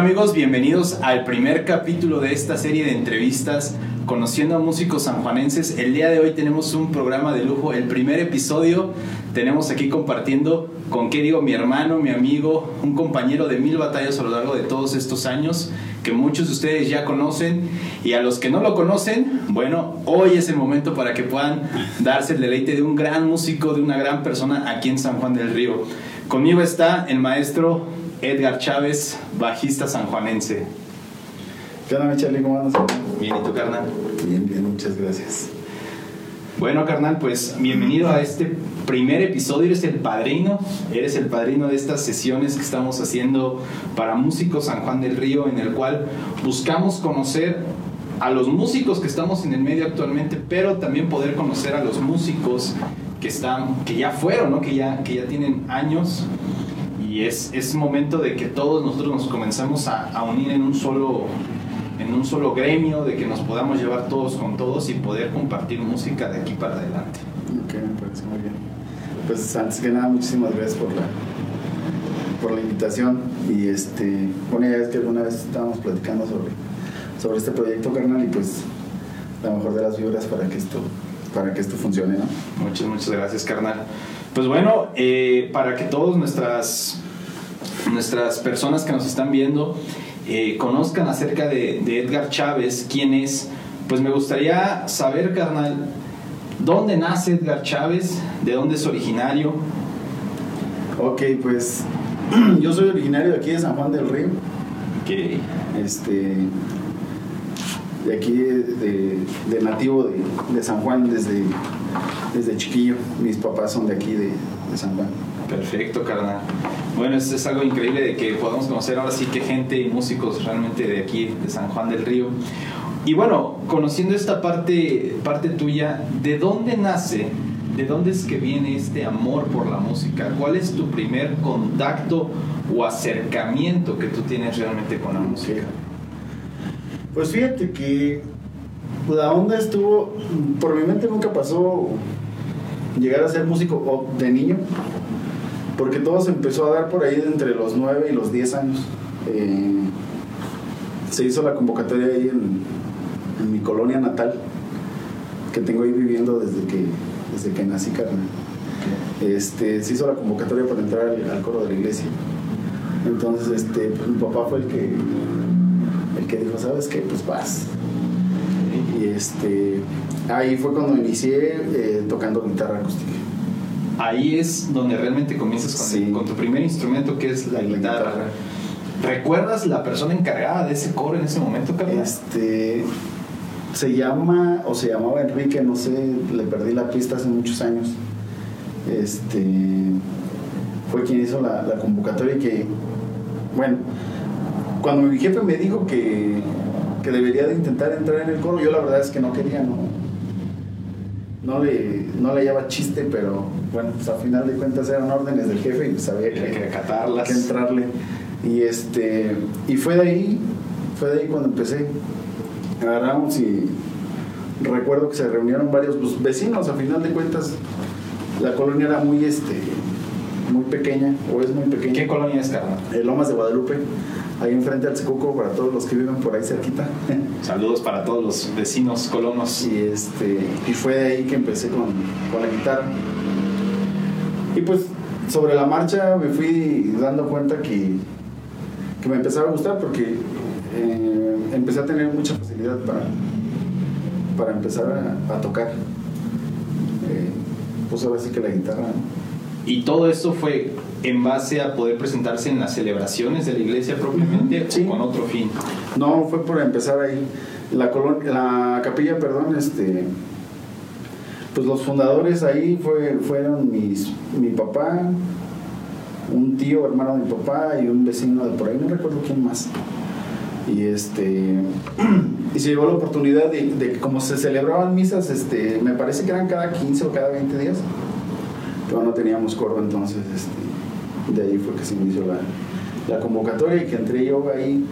Amigos, bienvenidos al primer capítulo de esta serie de entrevistas conociendo a músicos sanjuanenses. El día de hoy tenemos un programa de lujo, el primer episodio. Tenemos aquí compartiendo con qué digo mi hermano, mi amigo, un compañero de mil batallas a lo largo de todos estos años que muchos de ustedes ya conocen y a los que no lo conocen, bueno, hoy es el momento para que puedan darse el deleite de un gran músico, de una gran persona aquí en San Juan del Río. Conmigo está el maestro Edgar Chávez, bajista sanjuanense. ¿Qué onda, Michelle? ¿Cómo andas? Bien, ¿y tú, carnal? Bien, bien, muchas gracias. Bueno, carnal, pues bienvenido a este primer episodio. Eres el padrino, eres el padrino de estas sesiones que estamos haciendo para Músicos San Juan del Río, en el cual buscamos conocer a los músicos que estamos en el medio actualmente, pero también poder conocer a los músicos que están, que ya fueron, ¿no? que, ya, que ya tienen años y es, es momento de que todos nosotros nos comencemos a, a, unir en un solo en un solo gremio, de que nos podamos llevar todos con todos y poder compartir música de aquí para adelante. Ok, me parece muy bien. Pues antes que nada, muchísimas gracias por la, por la invitación. Y este, bueno, ya es que alguna vez estábamos platicando sobre, sobre este proyecto, carnal, y pues la mejor de las vibras para que esto, para que esto funcione, ¿no? Muchas, muchas gracias, carnal. Pues bueno, eh, para que todas nuestras, nuestras personas que nos están viendo eh, conozcan acerca de, de, Edgar Chávez, quién es, pues me gustaría saber, carnal, ¿dónde nace Edgar Chávez? ¿De dónde es originario? Ok, pues yo soy originario de aquí de San Juan del Río. Okay. Este, de aquí, de, de nativo de, de, San Juan desde, desde chiquillo. Mis papás son de aquí, de, de San Juan. Perfecto, carnal. Bueno, es, es, algo increíble de que podamos conocer ahora sí que gente y músicos realmente de aquí, de San Juan del Río. Y bueno, conociendo esta parte, parte tuya, ¿de dónde nace, de dónde es que viene este amor por la música? ¿Cuál es tu primer contacto o acercamiento que tú tienes realmente con la música? Pues fíjate que la onda estuvo, por mi mente nunca pasó llegar a ser músico de niño, porque todo se empezó a dar por ahí entre los 9 y los 10 años. Eh, se hizo la convocatoria ahí en, mi colonia natal, que tengo ahí viviendo desde que, desde que nací, carnal. Este, se hizo la convocatoria para entrar al, al coro de la iglesia. Entonces, este, pues, mi papá fue el que, el que dijo, ¿sabes qué? Pues vas. Y este, ahí fue cuando inicié eh, tocando guitarra acústica ahí es donde realmente comienzas con, sí. el, con tu primer instrumento que es la, la guitarra. guitarra. ¿Recuerdas la persona encargada de ese coro en ese momento, Carlos? Este se llama o se llamaba Enrique, no sé, le perdí la pista hace muchos años. Este fue quien hizo la, la convocatoria y que bueno, cuando mi jefe me dijo que, que debería de intentar entrar en el coro, yo la verdad es que no quería, no, no le, no le hallaba chiste, pero bueno, pues a final de cuentas eran órdenes del jefe y sabía que, que, acatarlas. que entrarle. Y este y fue de ahí, fue de ahí cuando empecé. Agarramos y recuerdo que se reunieron varios pues, vecinos, a final de cuentas la colonia era muy este muy pequeña, o es muy pequeña. ¿Qué colonia es, carnal? El Lomas de Guadalupe, ahí enfrente al Secuco, para todos los que viven por ahí cerquita. Saludos para todos los vecinos colonos. Y, este, y fue de ahí que empecé con, con la guitarra. Y pues sobre la marcha me fui dando cuenta que, que me empezaba a gustar porque eh, empecé a tener mucha facilidad para, para empezar a, a tocar. Eh, pues ahora sí que la guitarra. Y todo esto fue en base a poder presentarse en las celebraciones de la iglesia propiamente sí. o con otro fin. No, fue por empezar ahí. La, la capilla, perdón, este, pues los fundadores ahí fue, fueron mis, mi papá, un tío hermano de mi papá y un vecino de por ahí, no recuerdo quién más. Y este y se llevó la oportunidad de, de como se celebraban misas, este, me parece que eran cada 15 o cada 20 días pero no teníamos coro, entonces este, de ahí fue que se inició la, la, convocatoria y que entré yo ahí,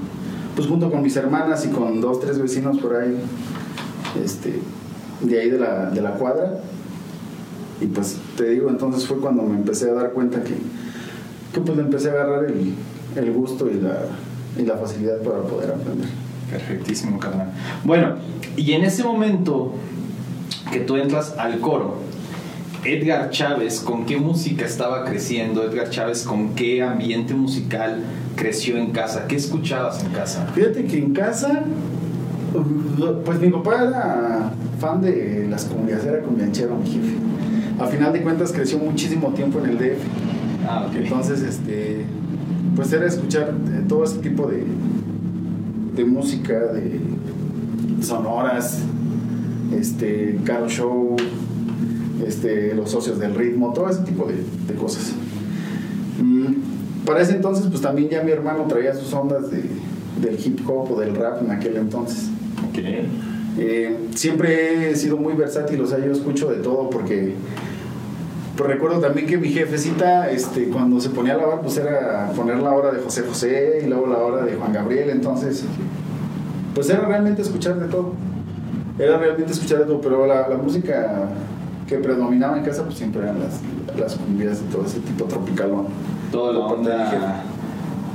pues junto con mis hermanas y con dos, tres vecinos por ahí, este, de ahí de la, de la cuadra. Y pues te digo, entonces fue cuando me empecé a dar cuenta que, que pues empecé a agarrar el, el gusto y la, y la facilidad para poder aprender. Perfectísimo, carnal. Bueno, y en ese momento que tú entras al coro, Edgar Chávez, ¿con qué música estaba creciendo? Edgar Chávez, ¿con qué ambiente musical creció en casa? ¿Qué escuchabas en casa? Fíjate que en casa, pues mi papá era fan de las cumbias, era cumbianchero, mi jefe. A final de cuentas creció muchísimo tiempo en el DF. Ah. Entonces, este, pues era escuchar eh, todo ese tipo de, de música, de sonoras, este, Caro Show, este, los socios del ritmo, todo ese tipo de, de cosas. Mm, Para ese entonces, pues también ya mi hermano traía sus ondas de, del hip hop o del rap en aquel entonces. Eh, siempre he sido muy versátil, o sea, yo escucho de todo porque pues recuerdo también que mi jefecita, este, cuando se ponía a lavar, pues era poner la hora de José José y luego la hora de Juan Gabriel, entonces, pues era realmente escuchar de todo. Era realmente escuchar de todo, pero la, la música que predominaba en casa, pues siempre eran las, las cumbias de todo ese tipo tropicalón. Toda la onda,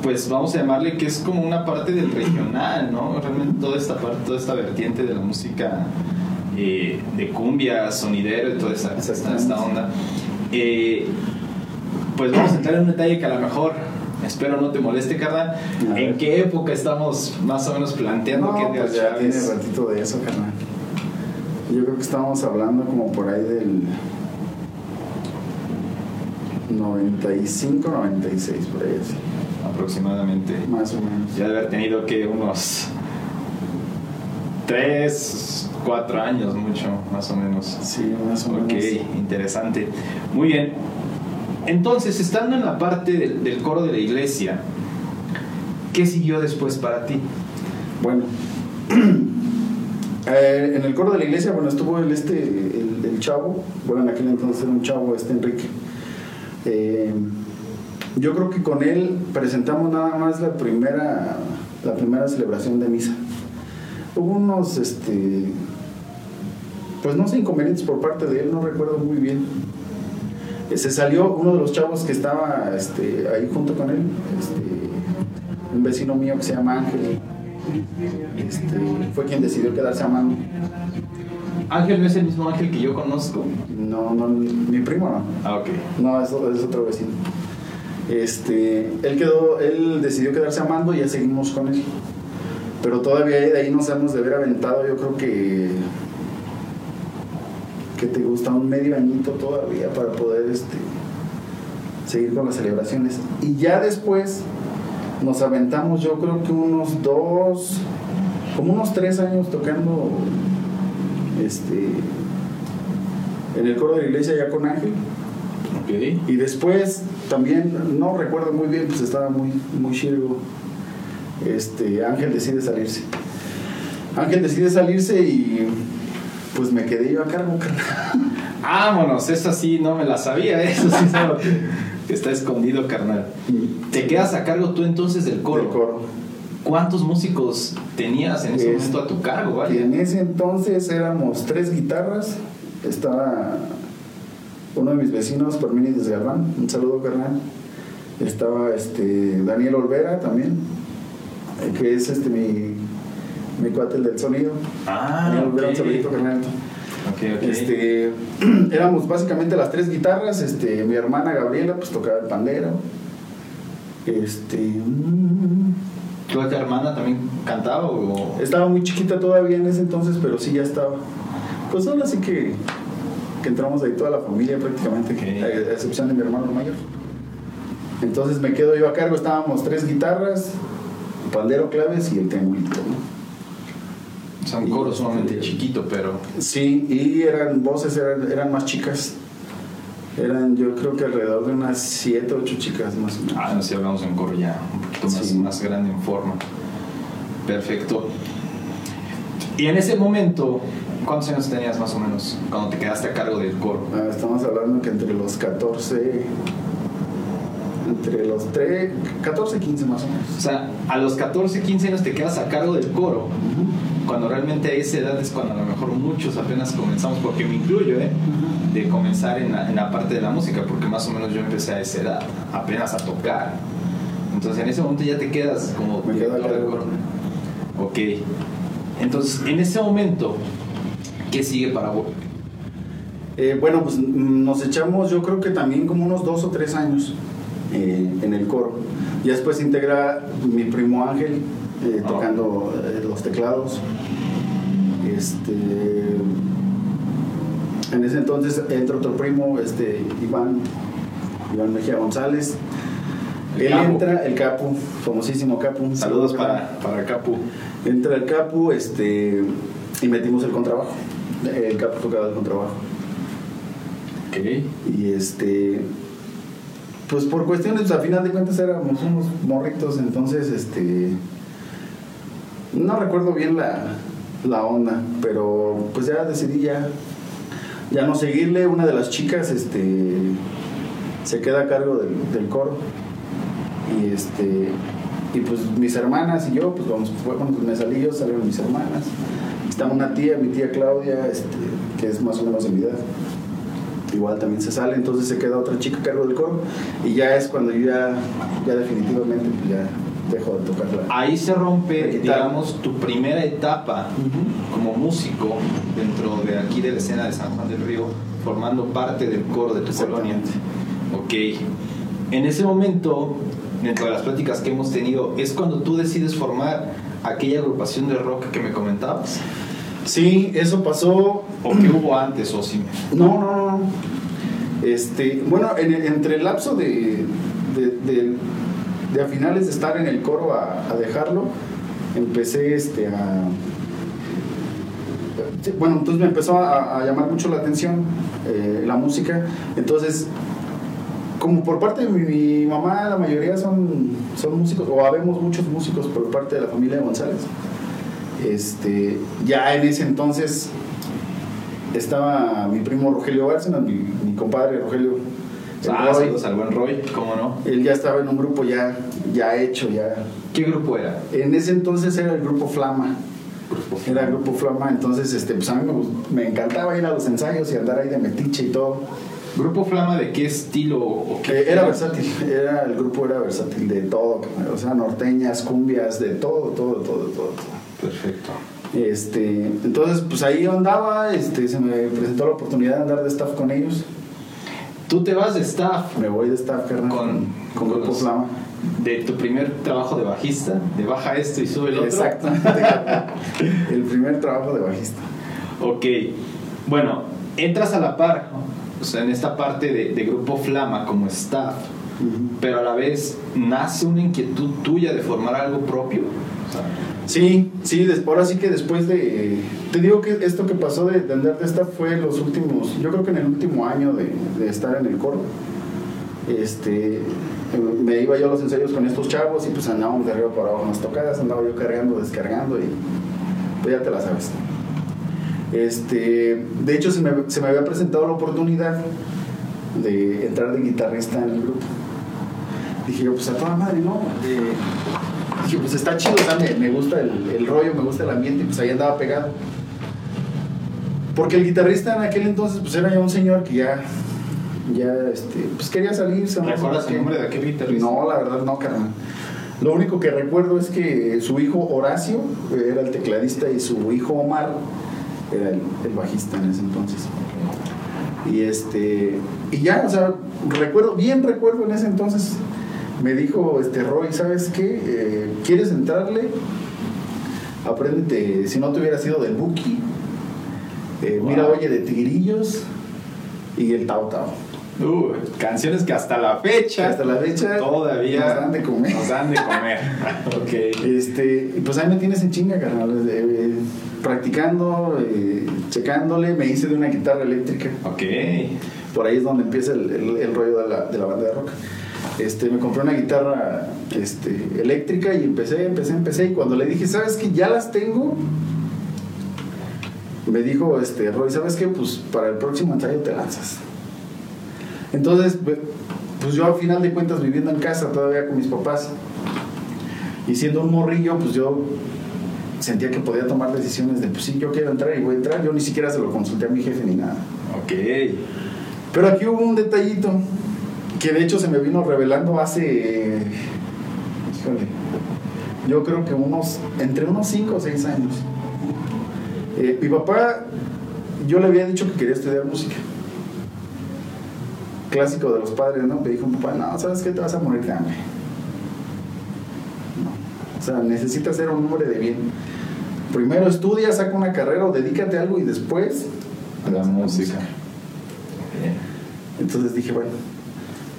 pues vamos a llamarle que es como una parte del regional, ¿no? Realmente toda esta parte, toda esta vertiente de la música eh, de cumbia, sonidero y toda esta, esta, onda. Eh, pues vamos a entrar en un detalle que a lo mejor, espero no te moleste, carnal. ¿En qué época estamos más o menos planteando No, que pues ya tiene ratito de eso, carnal. Yo creo que estábamos hablando como por ahí del 95, 96, por ahí así, aproximadamente? más o menos. Ya de haber tenido que unos 3, 4 años, mucho, más o menos. Sí, más o menos. Ok, interesante. Muy bien. Entonces, estando en la parte del, del coro de la iglesia, ¿qué siguió después para ti? Bueno, eh, en el coro de la iglesia, bueno, estuvo el este, el, chavo, bueno, en aquel entonces era un chavo, este Enrique. Eh, yo creo que con él presentamos nada más la primera, la primera celebración de misa. Hubo unos, este, pues no sé, inconvenientes por parte de él, no recuerdo muy bien. Eh, Se salió uno de los chavos que estaba este, ahí junto con él, este, un vecino mío que se llama Ángel, este, fue quien decidió quedarse a mano. Ángel no es el mismo Ángel que yo conozco. No, no, mi primo no. Ah, ok. No, es, es otro vecino. Este, él quedó, él decidió quedarse a mando y ya seguimos con él. Pero todavía de ahí nos hemos de haber aventado, yo creo que que te gusta un medio añito todavía para poder este seguir con las celebraciones. Y ya después nos aventamos, yo creo que unos dos, como unos tres años tocando este en el coro de la iglesia ya con Ángel. Y después también, no recuerdo muy bien, pues estaba muy, muy chirgo. Este, Ángel decide salirse. Ángel decide salirse y pues me quedé yo a cargo. Vámonos, eso sí no me la sabía, eso sí que- está escondido, carnal. Te quedas a cargo tú entonces del coro. Del coro. ¿Cuántos músicos tenías en ese Es- momento a tu cargo? Vale? en ese entonces éramos tres guitarras. Estaba uno de mis vecinos, Parmenides Galván. Un saludo, carnal. Estaba este, Daniel Olvera también, eh, que es este mi, mi cuate el del sonido. Ah, Daniel Olvera, un ok. saludito, carnal. Este, éramos básicamente las tres guitarras. Este, mi hermana Gabriela pues tocaba el pandero. Este, mm, ¿Tu otra hermana también cantaba o...? estaba muy chiquita todavía en ese entonces, pero sí ya estaba. Pues ahora sí que, que entramos ahí toda la familia prácticamente, Ok. a a excepción de mi hermano mayor. Entonces me quedo yo a cargo, estábamos tres guitarras, pandero, claves y el triangulito. ¿no? O sea, un coro sumamente chiquito, pero... Sí, y eran voces, eran, eran más chicas. Eran yo creo que alrededor de unas siete, ocho chicas más o menos. Ah, no sé, hablamos de un coro ya un poquito más, Sí. más grande en forma. Perfecto. Y en ese momento, ¿cuántos años tenías más o menos cuando te quedaste a cargo del coro? Ah, estamos hablando que entre los 14, entre los 3, 14 y 15 más o menos. O sea, a los 14, 15 años te quedas a cargo del coro, cuando realmente a esa edad es cuando a lo mejor muchos apenas comenzamos, porque me incluyo, ¿eh? De comenzar en la, en la parte de la música, porque más o menos yo empecé a esa edad, apenas a tocar. Entonces en ese momento ya te quedas como Me coro. Ok. Entonces en ese momento, ¿qué sigue para vos? Eh, bueno, pues mm, nos echamos yo creo que también como unos dos o tres años eh, en el coro. Y después integra mi primo Ángel eh, Ah. tocando eh, los teclados. Este, en ese entonces entra otro primo, este, Iván, Iván Mejía González. El Él entra, el Capu, famosísimo Capu. Saludos para, para Capu. Entra el Capu este, y metimos el contrabajo. El Capu tocaba el contrabajo. Y este. Pues por cuestiones, a final de cuentas éramos unos morritos, entonces este. No recuerdo bien la, la onda, pero pues ya decidí ya, ya no seguirle. Una de las chicas este, se queda a cargo del, del coro. Y este. Y pues mis hermanas y yo, pues vamos, fue cuando me salí salieron mis hermanas. Está una tía, mi tía Claudia, este, que es más o menos de mi edad igual también se sale, entonces se queda otra chica a cargo del coro y ya es cuando yo ya, ya definitivamente pues ya dejo de tocarla. Ahí se rompe, digamos, tu primera etapa como músico dentro de aquí de la escena de San Juan del Río, formando parte del coro de tu colonia. Ok. En ese momento, dentro de las pláticas que hemos tenido, es cuando tú decides formar aquella agrupación de rock que me comentabas. Sí, eso pasó. ¿O qué hubo antes, Osime? No, no, no. Este, bueno, en- entre el lapso de, de, de- de a finales de estar en el coro a, dejarlo, empecé este, a. Bueno, entonces me empezó a, llamar mucho la atención eh, la música. Entonces, como por parte de mi, mi mamá, la mayoría son, son músicos, o habemos muchos músicos por parte de la familia de González. Este, ya en ese entonces estaba mi primo Rogelio Bárcenas, mi, mi compadre Rogelio. Ah, Roy. saludos al buen Roy, ¿cómo no? Él ya estaba en un grupo ya, ya hecho, ya. ¿Qué grupo era? En ese entonces era el grupo Flama. Era el grupo Flama, entonces este, pues a mí me, encantaba ir a los ensayos y andar ahí de metiche y todo. ¿Grupo Flama de qué estilo o qué? Eh, era versátil, era, el grupo era versátil de todo, o sea, norteñas, cumbias, de todo, todo, todo, todo. todo. Perfecto. Este, entonces, pues ahí andaba, este, se me presentó la oportunidad de andar de staff con ellos. Tú te vas de staff Me voy de staff, carnal, Con- con, Grupo los- Flama. de tu primer trabajo de bajista, de baja esto y sube el otro. Exactamente. el primer trabajo de bajista. Ok, bueno, entras a la par, o sea, en esta parte de, de Grupo Flama como staff, pero a la vez nace una inquietud tuya de formar algo propio. O sea, Sí, sí, ahora sí que después de... Te digo que esto que pasó de, de andar de staff fue los últimos, yo creo que en el último año de, estar en el coro. Este, me iba yo a los ensayos con estos chavos y pues andábamos de arriba para abajo en las tocadas, andaba yo cargando, descargando y pues ya te la sabes. Este, de hecho se me, se me había presentado la oportunidad de entrar de guitarrista en el grupo. Dije yo, pues a toda madre, ¿no? Dije, pues está chido, o sea, me, me gusta el, el rollo, me gusta el ambiente, y pues ahí andaba pegado. Porque el guitarrista en aquel entonces, pues era ya un señor que ya, ya, este, pues quería salirse. ¿Recuerdas el nombre de aquel guitarrista? No, la verdad no, carnal. Lo único que recuerdo es que su hijo Horacio eh, era el tecladista y su hijo Omar era el, el bajista en ese entonces. Y este y ya, o sea, recuerdo, bien recuerdo en ese entonces, me dijo este Roy, ¿sabes qué? Eh, ¿Quieres entrarle? Apréndete, si no te hubiera sido del Buki, eh, mira, oye, de Tigrillos y el Tao Tao. Uh, canciones que hasta la fecha Hasta la fecha todavía nos dan de comer. nos dan de comer. ok. Este, y pues ahí me tienes en chinga, carnal. eh, eh, practicando, eh, checándole, me hice de una guitarra eléctrica. Ok. Por ahí es donde empieza el, el- el rollo de la, de la banda de rock. Este, me compré una guitarra este, eléctrica y empecé, empecé, empecé. Y cuando le dije, ¿sabes qué? Ya las tengo. Me dijo, este, Roy, ¿sabes qué? Pues para el próximo ensayo te lanzas. Entonces, pues yo al final de cuentas viviendo en casa todavía con mis papás y siendo un morrillo, pues yo sentía que podía tomar decisiones de, pues sí, yo quiero entrar y voy a entrar. Yo ni siquiera se lo consulté a mi jefe ni nada. Ok. Pero aquí hubo un detallito que de hecho se me vino revelando hace híjole, yo creo que unos, entre unos 5 o 6 años. Eh, mi papá, yo le había dicho que quería estudiar música. Clásico de los padres, ¿no? Me dijo, papá, no, ¿sabes qué? Te vas a morir de hambre. No. O sea, necesitas ser un hombre de bien. Primero estudia, saca una carrera o dedícate a algo y después A la música. Entonces dije, bueno,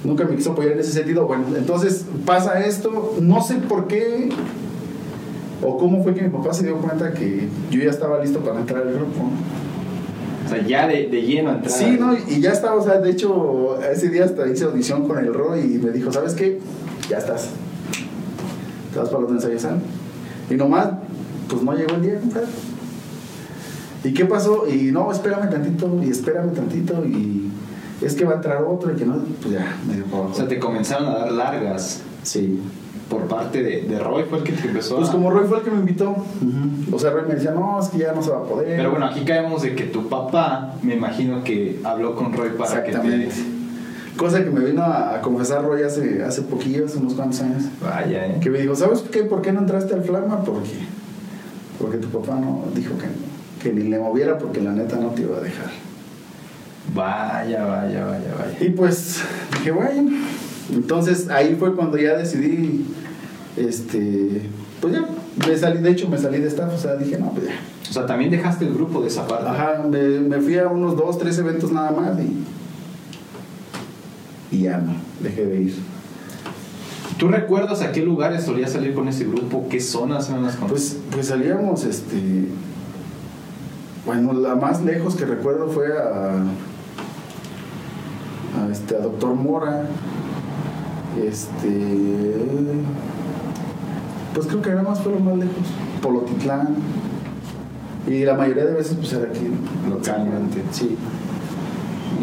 nunca me quiso apoyar en ese sentido. Bueno, entonces pasa esto, no sé por qué o cómo fue que mi papá se dio cuenta que yo ya estaba listo para entrar al grupo. O sea, ya de, de lleno entrar. Sí, ¿no? Y ya estaba, o sea, de hecho, ese día hasta hice audición con el Roy y me dijo, ¿sabes qué? Ya estás. Te vas para los ensayos, ¿sabes? Y nomás, pues no llegó el día, compadre. ¿Y qué pasó? Y no, espérame tantito, y espérame tantito, y es que va a entrar otro, y que no, pues ya, me dio para abajo. O sea, te comenzaron a dar largas Sí. por parte de, de Roy, fue el que te empezó Pues a... como Roy fue el que me invitó, o sea, Roy me decía, no, es que ya no se va a poder. Pero bueno, aquí caemos de que tu papá, me imagino que habló con Roy para que te... Cosa que me vino a, a confesar Roy hace, hace poquillo, hace unos cuantos años. Vaya, ¿eh? Que me dijo, ¿sabes qué? ¿Por qué no entraste al Flama? Porque, porque tu papá no dijo que, que ni le moviera porque la neta no te iba a dejar. Vaya, vaya, vaya, vaya. Y pues dije, bueno, entonces ahí fue cuando ya decidí, este, pues ya, me salí, de hecho me salí de staff, o sea, dije, no, pues ya. O sea, también dejaste el grupo de esa parte. Ajá, me, me fui a unos dos, tres eventos nada más y, y ya no, dejé de ir. ¿Tú recuerdas a qué lugares solías salir con ese grupo? ¿Qué zonas eran las Pues, pues salíamos, este. Bueno, la más lejos que recuerdo fue a. a este, a Doctor Mora. Este. Pues creo que nada más fue lo más lejos. Polotitlán. Y la mayoría de veces, pues era aquí. Localmente. Sí.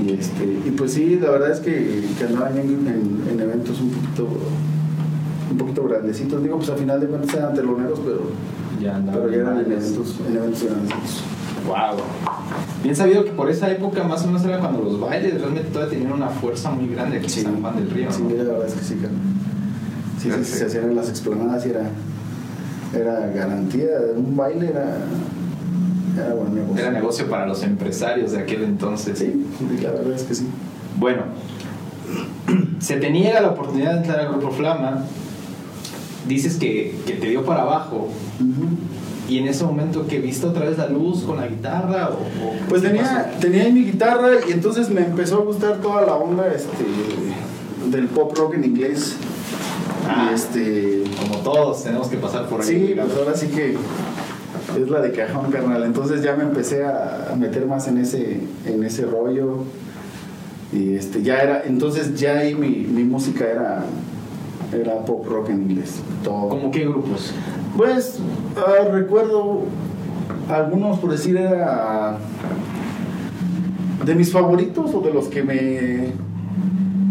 Y, este, y pues sí, la verdad es que, que andaba en, en- en eventos un poquito. un poquito grandecitos. Digo, pues al final de cuentas eran teloneros, pero. ya Pero ya eran en eventos, en eventos grandecitos. Wow. Bien sabido que por esa época más o menos era cuando los bailes realmente todavía tenían una fuerza muy grande aquí en San Juan del Río. ¿no? Sí, la verdad es que sí, cara. Sí, sí, Perfecto. se hacían las explanadas y era, era garantía. Un baile era, era buen negocio. Era negocio para los empresarios de aquel entonces. Sí, la verdad es que sí. Bueno, se te niega la oportunidad de entrar al grupo Flama. Dices que, que te dio para abajo. Y en ese momento que viste otra vez la luz con la guitarra o, o- Pues ¿qué tenía, pasó? tenía ahí mi guitarra y entonces me empezó a gustar toda la onda este, del pop rock en inglés. Ah. Y este. como todos tenemos que pasar por ahí. Sí, pues ahora sí que es la de cajón, carnal. Entonces ya me empecé a a meter más en ese, en ese rollo. Y este, ya era, entonces ya ahí mi, mi música era, era pop rock en inglés. Todo. ¿Cómo qué grupos? Pues ah, recuerdo algunos, por decir, era de mis favoritos o de los que me,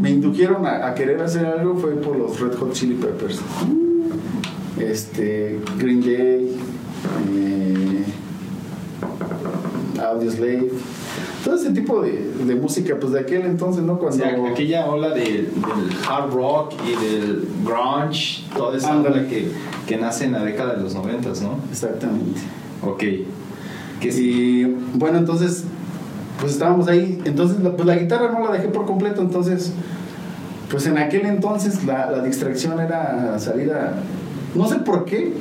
me indujeron a, a querer hacer algo fue por los Red Hot Chili Peppers. Este, Green Day, eh, Audioslave, todo ese tipo de, de música, pues de aquel entonces, ¿no? O Cuando, sea, aquella ola de- del hard rock y del grunge, toda esa ola que, que nace en la década de los noventas, ¿no? Exactamente. Ok. Que sí. Y bueno, entonces, pues estábamos ahí. Entonces, la, pues la guitarra no la dejé por completo. Entonces, pues en aquel entonces la, la distracción era salir a. No sé por qué.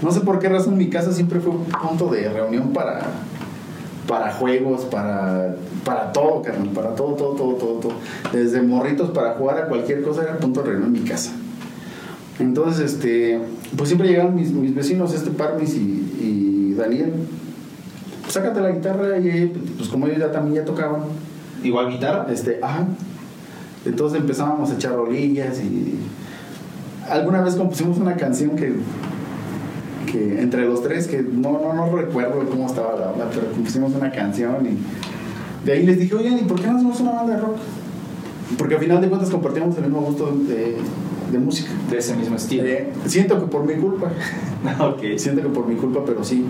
No sé por qué razón mi casa siempre fue un punto de reunión para. Para juegos, para, para todo, carnal, para todo, todo, todo, todo, todo. Desde morritos para jugar a cualquier cosa era punto de reunión en mi casa. Entonces, este, pues siempre llegaban mis, mis vecinos, este Parmis y, y Daniel. Pues sácate la guitarra y pues como ellos ya también ya tocaban, Igual guitarra. este, ajá. Entonces empezábamos a echar rolillas y alguna vez compusimos una canción que, que entre los tres, que no, no, no recuerdo cómo estaba la onda, pero compusimos una canción y de ahí les dije, oigan, ¿y por qué no hacemos una banda de rock? Porque al final de cuentas compartíamos el mismo gusto de, de música. De ese mismo estilo. Eh, siento que por mi culpa, ok. siento que por mi culpa, pero sí.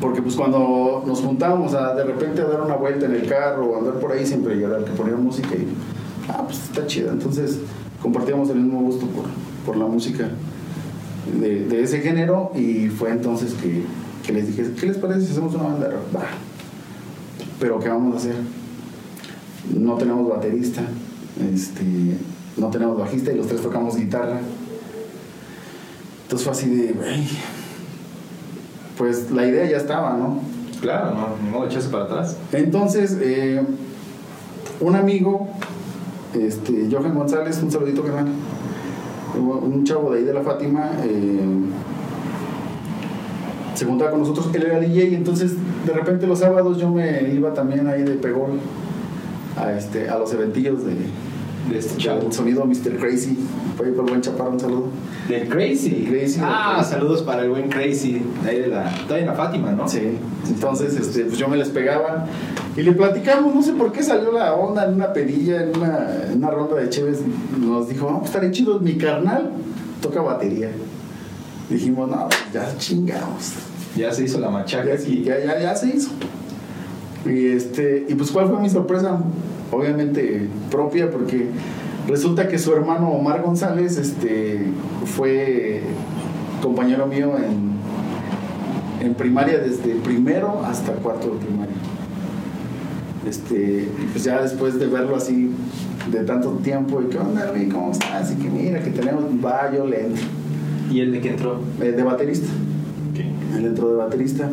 Porque pues cuando nos juntábamos a de repente a dar una vuelta en el carro o andar por ahí, siempre el que ponía música y, ah, pues está chida. Entonces compartíamos el mismo gusto por, por la música de, de ese género y fue entonces que, que les dije, ¿qué les parece si hacemos una banda? Va. Pero ¿qué vamos a hacer? No tenemos baterista, este, no tenemos bajista y los tres tocamos guitarra. Entonces fue así de, "Güey, pues la idea ya estaba, ¿no? Claro, no, ni modo echarse para atrás. Entonces, eh, un amigo, este, Johan González, un saludito, Un chavo de ahí de la Fátima, eh, se juntaba con nosotros, él era DJ, y entonces de repente los sábados yo me iba también ahí de pegón a, este, a los eventillos de, De este chavo. del sonido Mr. Crazy. Fue ahí por el buen chaparro, un saludo. Del Crazy. Crazy, Ah, del Crazy. saludos para el buen Crazy. de Ahí de la. En la Fátima, ¿no? Sí, entonces este, pues yo me les pegaba y le platicamos, no sé por qué salió la onda en una pedilla, en una, en una ronda de Cheves, nos dijo, no, pues estaré chido, mi carnal toca batería. Dijimos, no, ya chingamos, Ya se hizo la machaca ya, aquí. ya, ya, ya se hizo. Y, este, y pues cuál fue mi sorpresa, obviamente propia, porque resulta que su hermano Omar González este, fue compañero mío en, en primaria desde primero hasta cuarto de primaria. Este, y pues ya después de verlo así de tanto tiempo, y qué onda, güey, ¿cómo estás? Y que mira, que tenemos, va, yo le entro. ¿Y el de que entró? Eh, de baterista él entró de baterista.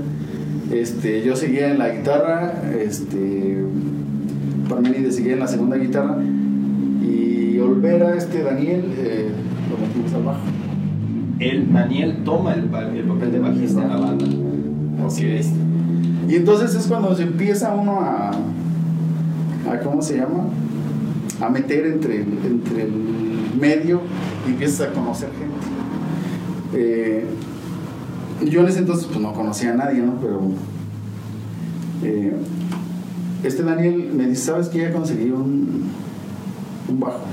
Este, yo seguía en la guitarra, este, Parménides seguía en la segunda guitarra y Olvera, este Daniel, eh, lo metimos al bajo. El Daniel toma el, pa- el papel de bajista en la banda. Así es. Y entonces es cuando se empieza uno a, a ¿cómo se llama? A meter entre el, entre el medio y empiezas a conocer gente. Eh, yo en ese entonces pues no conocía a nadie, ¿no? Pero eh, este Daniel me dice, ¿sabes que ya conseguí un, un bajo?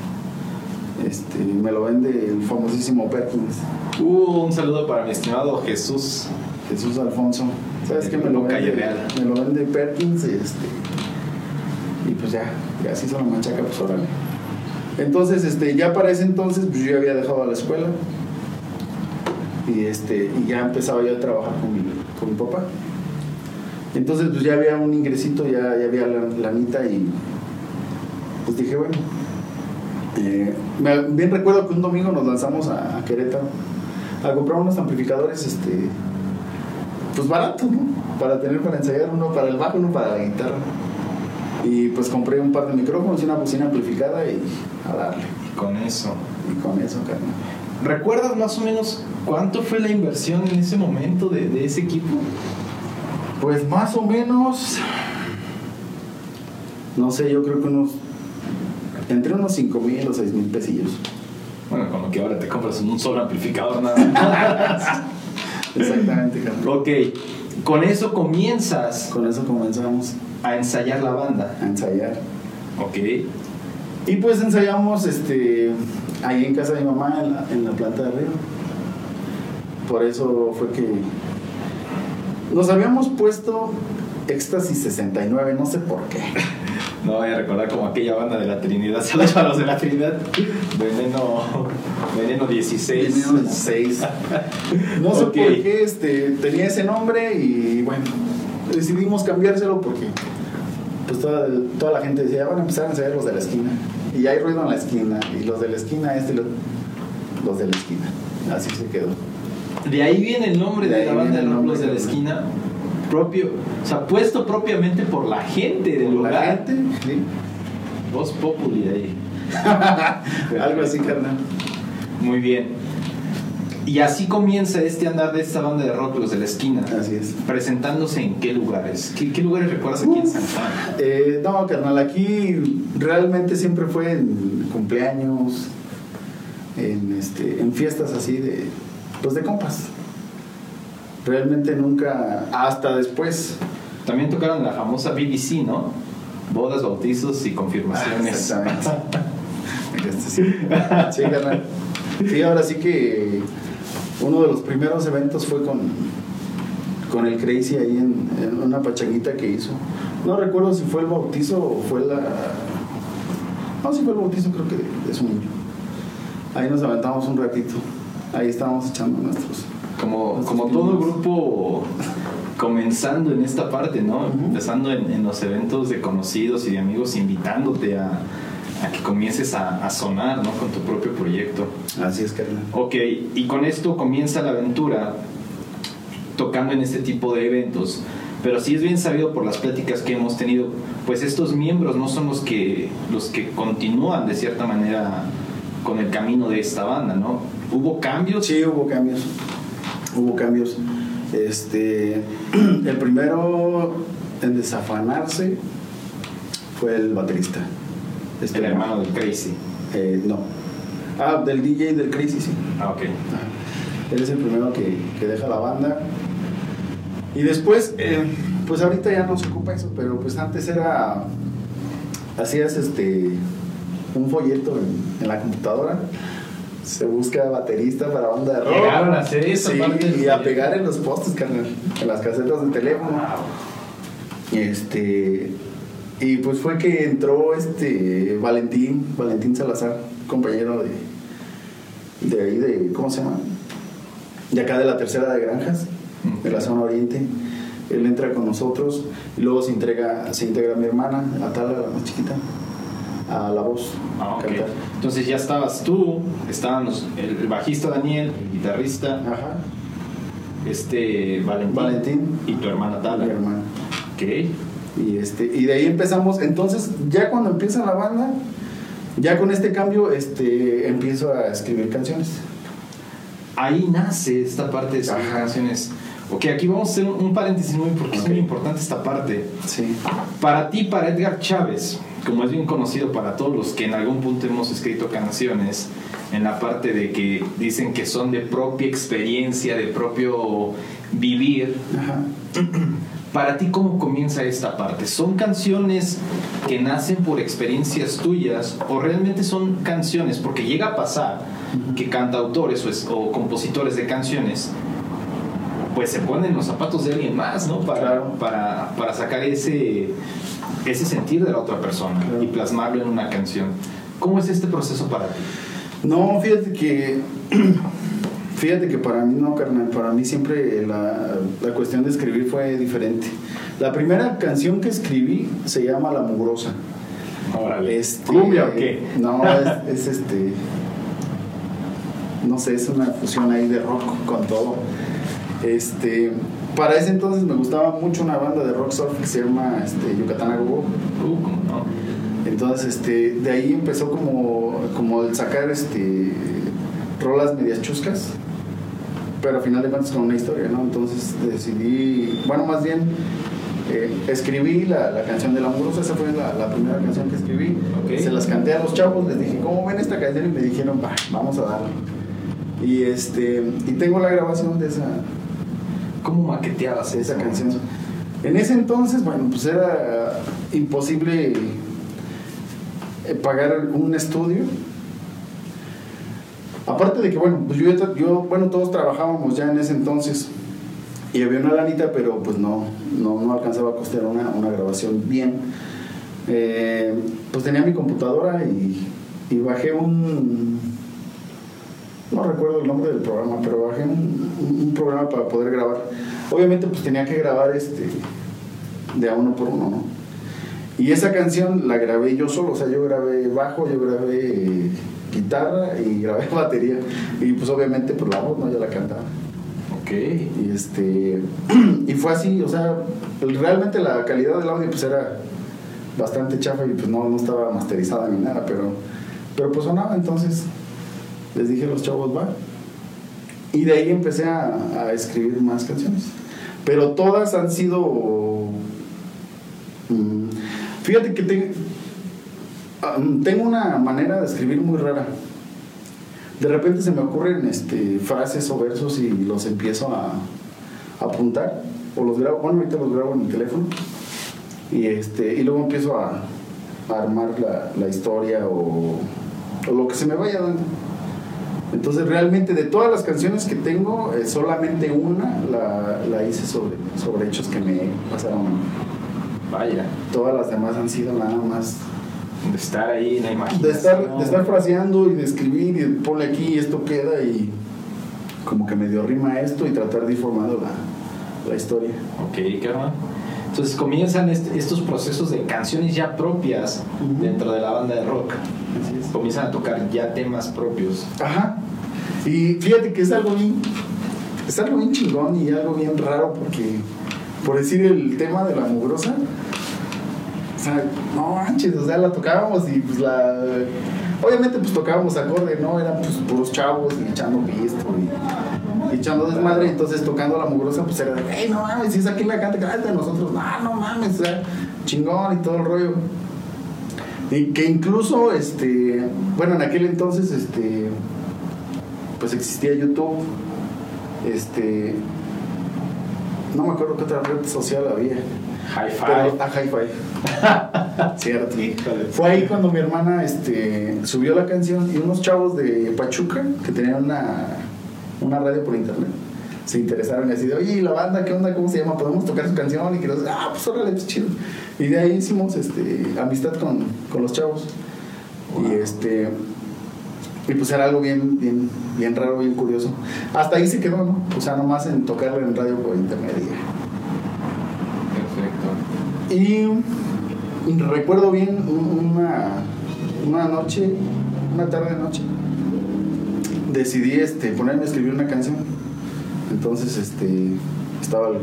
Este, me lo vende el famosísimo Perkins. Uh, un saludo para mi estimado Jesús. Jesús Alfonso. ¿Sabes qué? Me lo, vende, Real. me lo vende Perkins este, y pues ya, ya se hizo la manchaca, pues órale. Entonces, este, ya para ese entonces, pues yo ya había dejado la escuela y, este, y ya empezaba yo a trabajar con mi, con mi papá. Entonces, pues ya había un ingresito, ya, ya había la, lanita y pues dije, bueno, eh, bien recuerdo que un domingo nos lanzamos a, a Querétaro a comprar unos amplificadores, este, pues baratos, ¿no? Para tener para ensayar uno para el bajo, uno para la guitarra. Y pues compré un par de micrófonos y una bocina amplificada y a darle. Y con eso. Y con eso, carnal. ¿Recuerdas más o menos cuánto fue la inversión en ese momento de, de ese equipo? Pues más o menos, no sé, yo creo que unos, entre unos 5 mil o 6 mil pesillos. Bueno, con lo que ahora te compras un solo amplificador nada más. Exactamente, carnal. ok, con eso comienzas Con eso comenzamos a ensayar la banda. a ensayar. Ok. Y pues ensayamos este, ahí en casa de mi mamá, en la, en la planta de arriba. Por eso fue que nos habíamos puesto Éxtasis 69, no sé por qué. No voy a recordar como aquella banda de la Trinidad. Saludos a los de la Trinidad. Veneno, Veneno 16. Veneno 16. No sé por qué este, tenía ese nombre y bueno, decidimos cambiárselo porque pues toda, toda la gente decía, van a empezar a ensayar los de la esquina. Y hay ruido en la esquina, y los de la esquina, este, los, los de la esquina. Así se quedó. De ahí viene el nombre De la banda los de la esquina. Propio, o sea, puesto propiamente por la gente del Por la lugar. gente, sí. Voz populi de ahí. Algo así, carnal. Muy bien. Y así comienza este andar de esta banda de rock, los de la esquina. Así es. Presentándose en qué lugares. ¿Qué, qué lugares recuerdas aquí en San Juan? Eh, no, carnal, aquí realmente siempre fue en cumpleaños, en, este, en fiestas así de, pues de compas. Realmente nunca, hasta después. También tocaron la famosa BBC, ¿no? Bodas, bautizos y confirmaciones. Exactamente. Este sí. Sí, carnal. Sí, ahora sí que uno de los primeros eventos fue con, con el Crazy ahí en, en una pachanguita que hizo. No recuerdo si fue el bautizo o fue la. No, si fue el bautizo, creo que de, de su niño. Ahí nos aventamos un ratito. Ahí estábamos echando nuestros. Como, nuestros como todo grupo comenzando en esta parte, ¿no? Ujú. Empezando en, en los eventos de conocidos y de amigos, invitándote a, a que comiences a, a sonar, ¿no? Con tu propio proyecto. Así es, carnal. Ok, y con esto comienza la aventura tocando en este tipo de eventos. Pero sí es bien sabido por las pláticas que hemos tenido, pues estos miembros no son los que, los que continúan de cierta manera con el camino de esta banda, ¿no? ¿Hubo cambios? Sí, hubo cambios. Hubo cambios. Este, el primero en desafanarse fue el baterista. Este, El hermano del Crazy. eh, no. Ah, del DJ del Crazy, sí. Ah, ok. Él es el primero que, que deja la banda. Y después, eh, pues ahorita ya no se ocupa eso, pero pues antes era. Hacías este. Un folleto en, en la computadora. Se busca baterista para banda de rock. Llegaron a hacer esa Sí, y a pegar en los postes, carnal. En las casetas de teléfono. Wow. Este. Y pues fue que entró este Valentín, Valentín Salazar, compañero de, de ahí, de, ¿cómo se llama? De acá de la tercera de Granjas, de la zona oriente. Él entra con nosotros y luego se, entrega, se integra mi hermana, Atala, la más chiquita, a la voz. Ah, ok. cantar. Entonces ya estabas tú, estaban los- el, el bajista Daniel, el guitarrista, Ajá, este Valentín, Valentín. y tu hermana Tala. mi hermana. Ok. Y, este, y de ahí empezamos. Entonces, ya cuando empieza la banda, ya con este cambio, este, empiezo a escribir canciones. Ahí nace esta parte de escribir Ajá. canciones. Ok, aquí vamos a hacer un, un paréntesis muy porque es Ok. muy importante esta parte. Sí. Para ti, para Edgar Chávez, como es bien conocido para todos los que en algún punto hemos escrito canciones, en la parte de que dicen que son de propia experiencia, de propio vivir, Ajá. Para ti, ¿cómo comienza esta parte? ¿Son canciones que nacen por experiencias tuyas o realmente son canciones? Porque llega a pasar que cantautores o, es- o compositores de canciones pues se ponen los zapatos de alguien más, ¿no? Para, para, para sacar ese, ese sentir de la otra persona Claro. y plasmarlo en una canción. ¿Cómo es este proceso para ti? No, fíjate que. Fíjate que para mí no, carnal. Para mí siempre la, la cuestión de escribir fue diferente. La primera canción que escribí se llama La Mugrosa. Este, ¿Cumbia o qué? No, es, es este. No sé, es una fusión ahí de rock con todo. Este. Para ese entonces me gustaba mucho una banda de rock surf que se llama este, Yucatán Agogo. Uh. Entonces, este, de ahí empezó como, como el sacar este, rolas medias chuscas, pero al final de cuentas con una historia, ¿no? Entonces decidí, bueno, más bien eh, escribí la, la canción de la esa fue la, la primera canción que escribí. Se las canté a los chavos, les dije, ¿cómo ven esta canción? Y me dijeron, va, vamos a darle. Y, este, y tengo la grabación de esa, ¿Cómo maqueteabas esa eso? canción. En ese entonces, bueno, pues era imposible eh, pagar un estudio. Aparte de que, bueno, pues yo, bueno, todos trabajábamos ya en ese entonces y había una lanita, pero pues no, no, no alcanzaba a costear una, una grabación bien. Eh, pues tenía mi computadora y, bajé un, no recuerdo el nombre del programa, pero bajé un, programa para poder grabar. Obviamente pues tenía que grabar este de a uno por uno, ¿no? Y esa canción la grabé yo solo, o sea, yo grabé bajo, yo grabé guitarra y grabé batería. Y pues obviamente pues la voz, ¿no? Yo la cantaba. Ok. Y este y fue así, o sea, realmente la calidad del audio pues era bastante chafa y pues no, no estaba masterizada ni nada, pero, pero pues sonaba, entonces les dije a los chavos, va. Y de ahí empecé a, a escribir más canciones. Pero todas han sido... mm, fíjate que te- tengo una manera de escribir muy rara. De repente se me ocurren este, frases o versos y los empiezo a, a apuntar. O los grabo, bueno, ahorita los grabo en mi teléfono. Y, este, y luego empiezo a, a armar la, la historia o, o lo que se me vaya dando. Entonces realmente de todas las canciones que tengo, eh, solamente una la, la hice sobre, sobre hechos que me pasaron. Vaya. Todas las demás han sido nada más De estar ahí en la imaginación. De estar, de estar fraseando y de escribir y de ponle aquí y esto queda y como que medio rima esto y tratar de ir formando la, la historia. Ok, carnal. Entonces comienzan est- estos procesos de canciones ya propias Ujú. dentro de la banda de rock. Comienzan a tocar ya temas propios. Ajá. Y fíjate que es algo bien, es algo bien chingón y algo bien raro porque, por decir el tema de la mugrosa, sea, no manches, o sea, la tocábamos y pues la... Obviamente pues tocábamos acorde, ¿no? Eran pues puros chavos y echando pisto y, y echando desmadre, entonces tocando la mugrosa pues era de, hey, no mames, si es aquí la canta, de nosotros, no, no mames, o sea, chingón y todo el rollo. Y que incluso, este, bueno, en aquel entonces, este, pues existía YouTube, este, no me acuerdo qué otra red social había, Five. a Hi-Fi, cierto. Híjole. Fue ahí cuando mi hermana, este, subió la canción y unos chavos de Pachuca que tenían una, una radio por internet. Se interesaron y así de, oye, ¿y la banda qué onda? ¿Cómo se llama? ¿Podemos tocar su canción? Y que los, ah, pues órale, pues chido. Y de ahí hicimos este, amistad con, con los chavos. Wow. Y este. Y pues era algo bien, bien, bien raro, bien curioso. Hasta ahí se quedó, ¿no? O sea, nomás en tocarlo en radio por internet. Y recuerdo bien un- una, una noche, una tarde noche, decidí este, ponerme a escribir una canción. Entonces este, estaba el,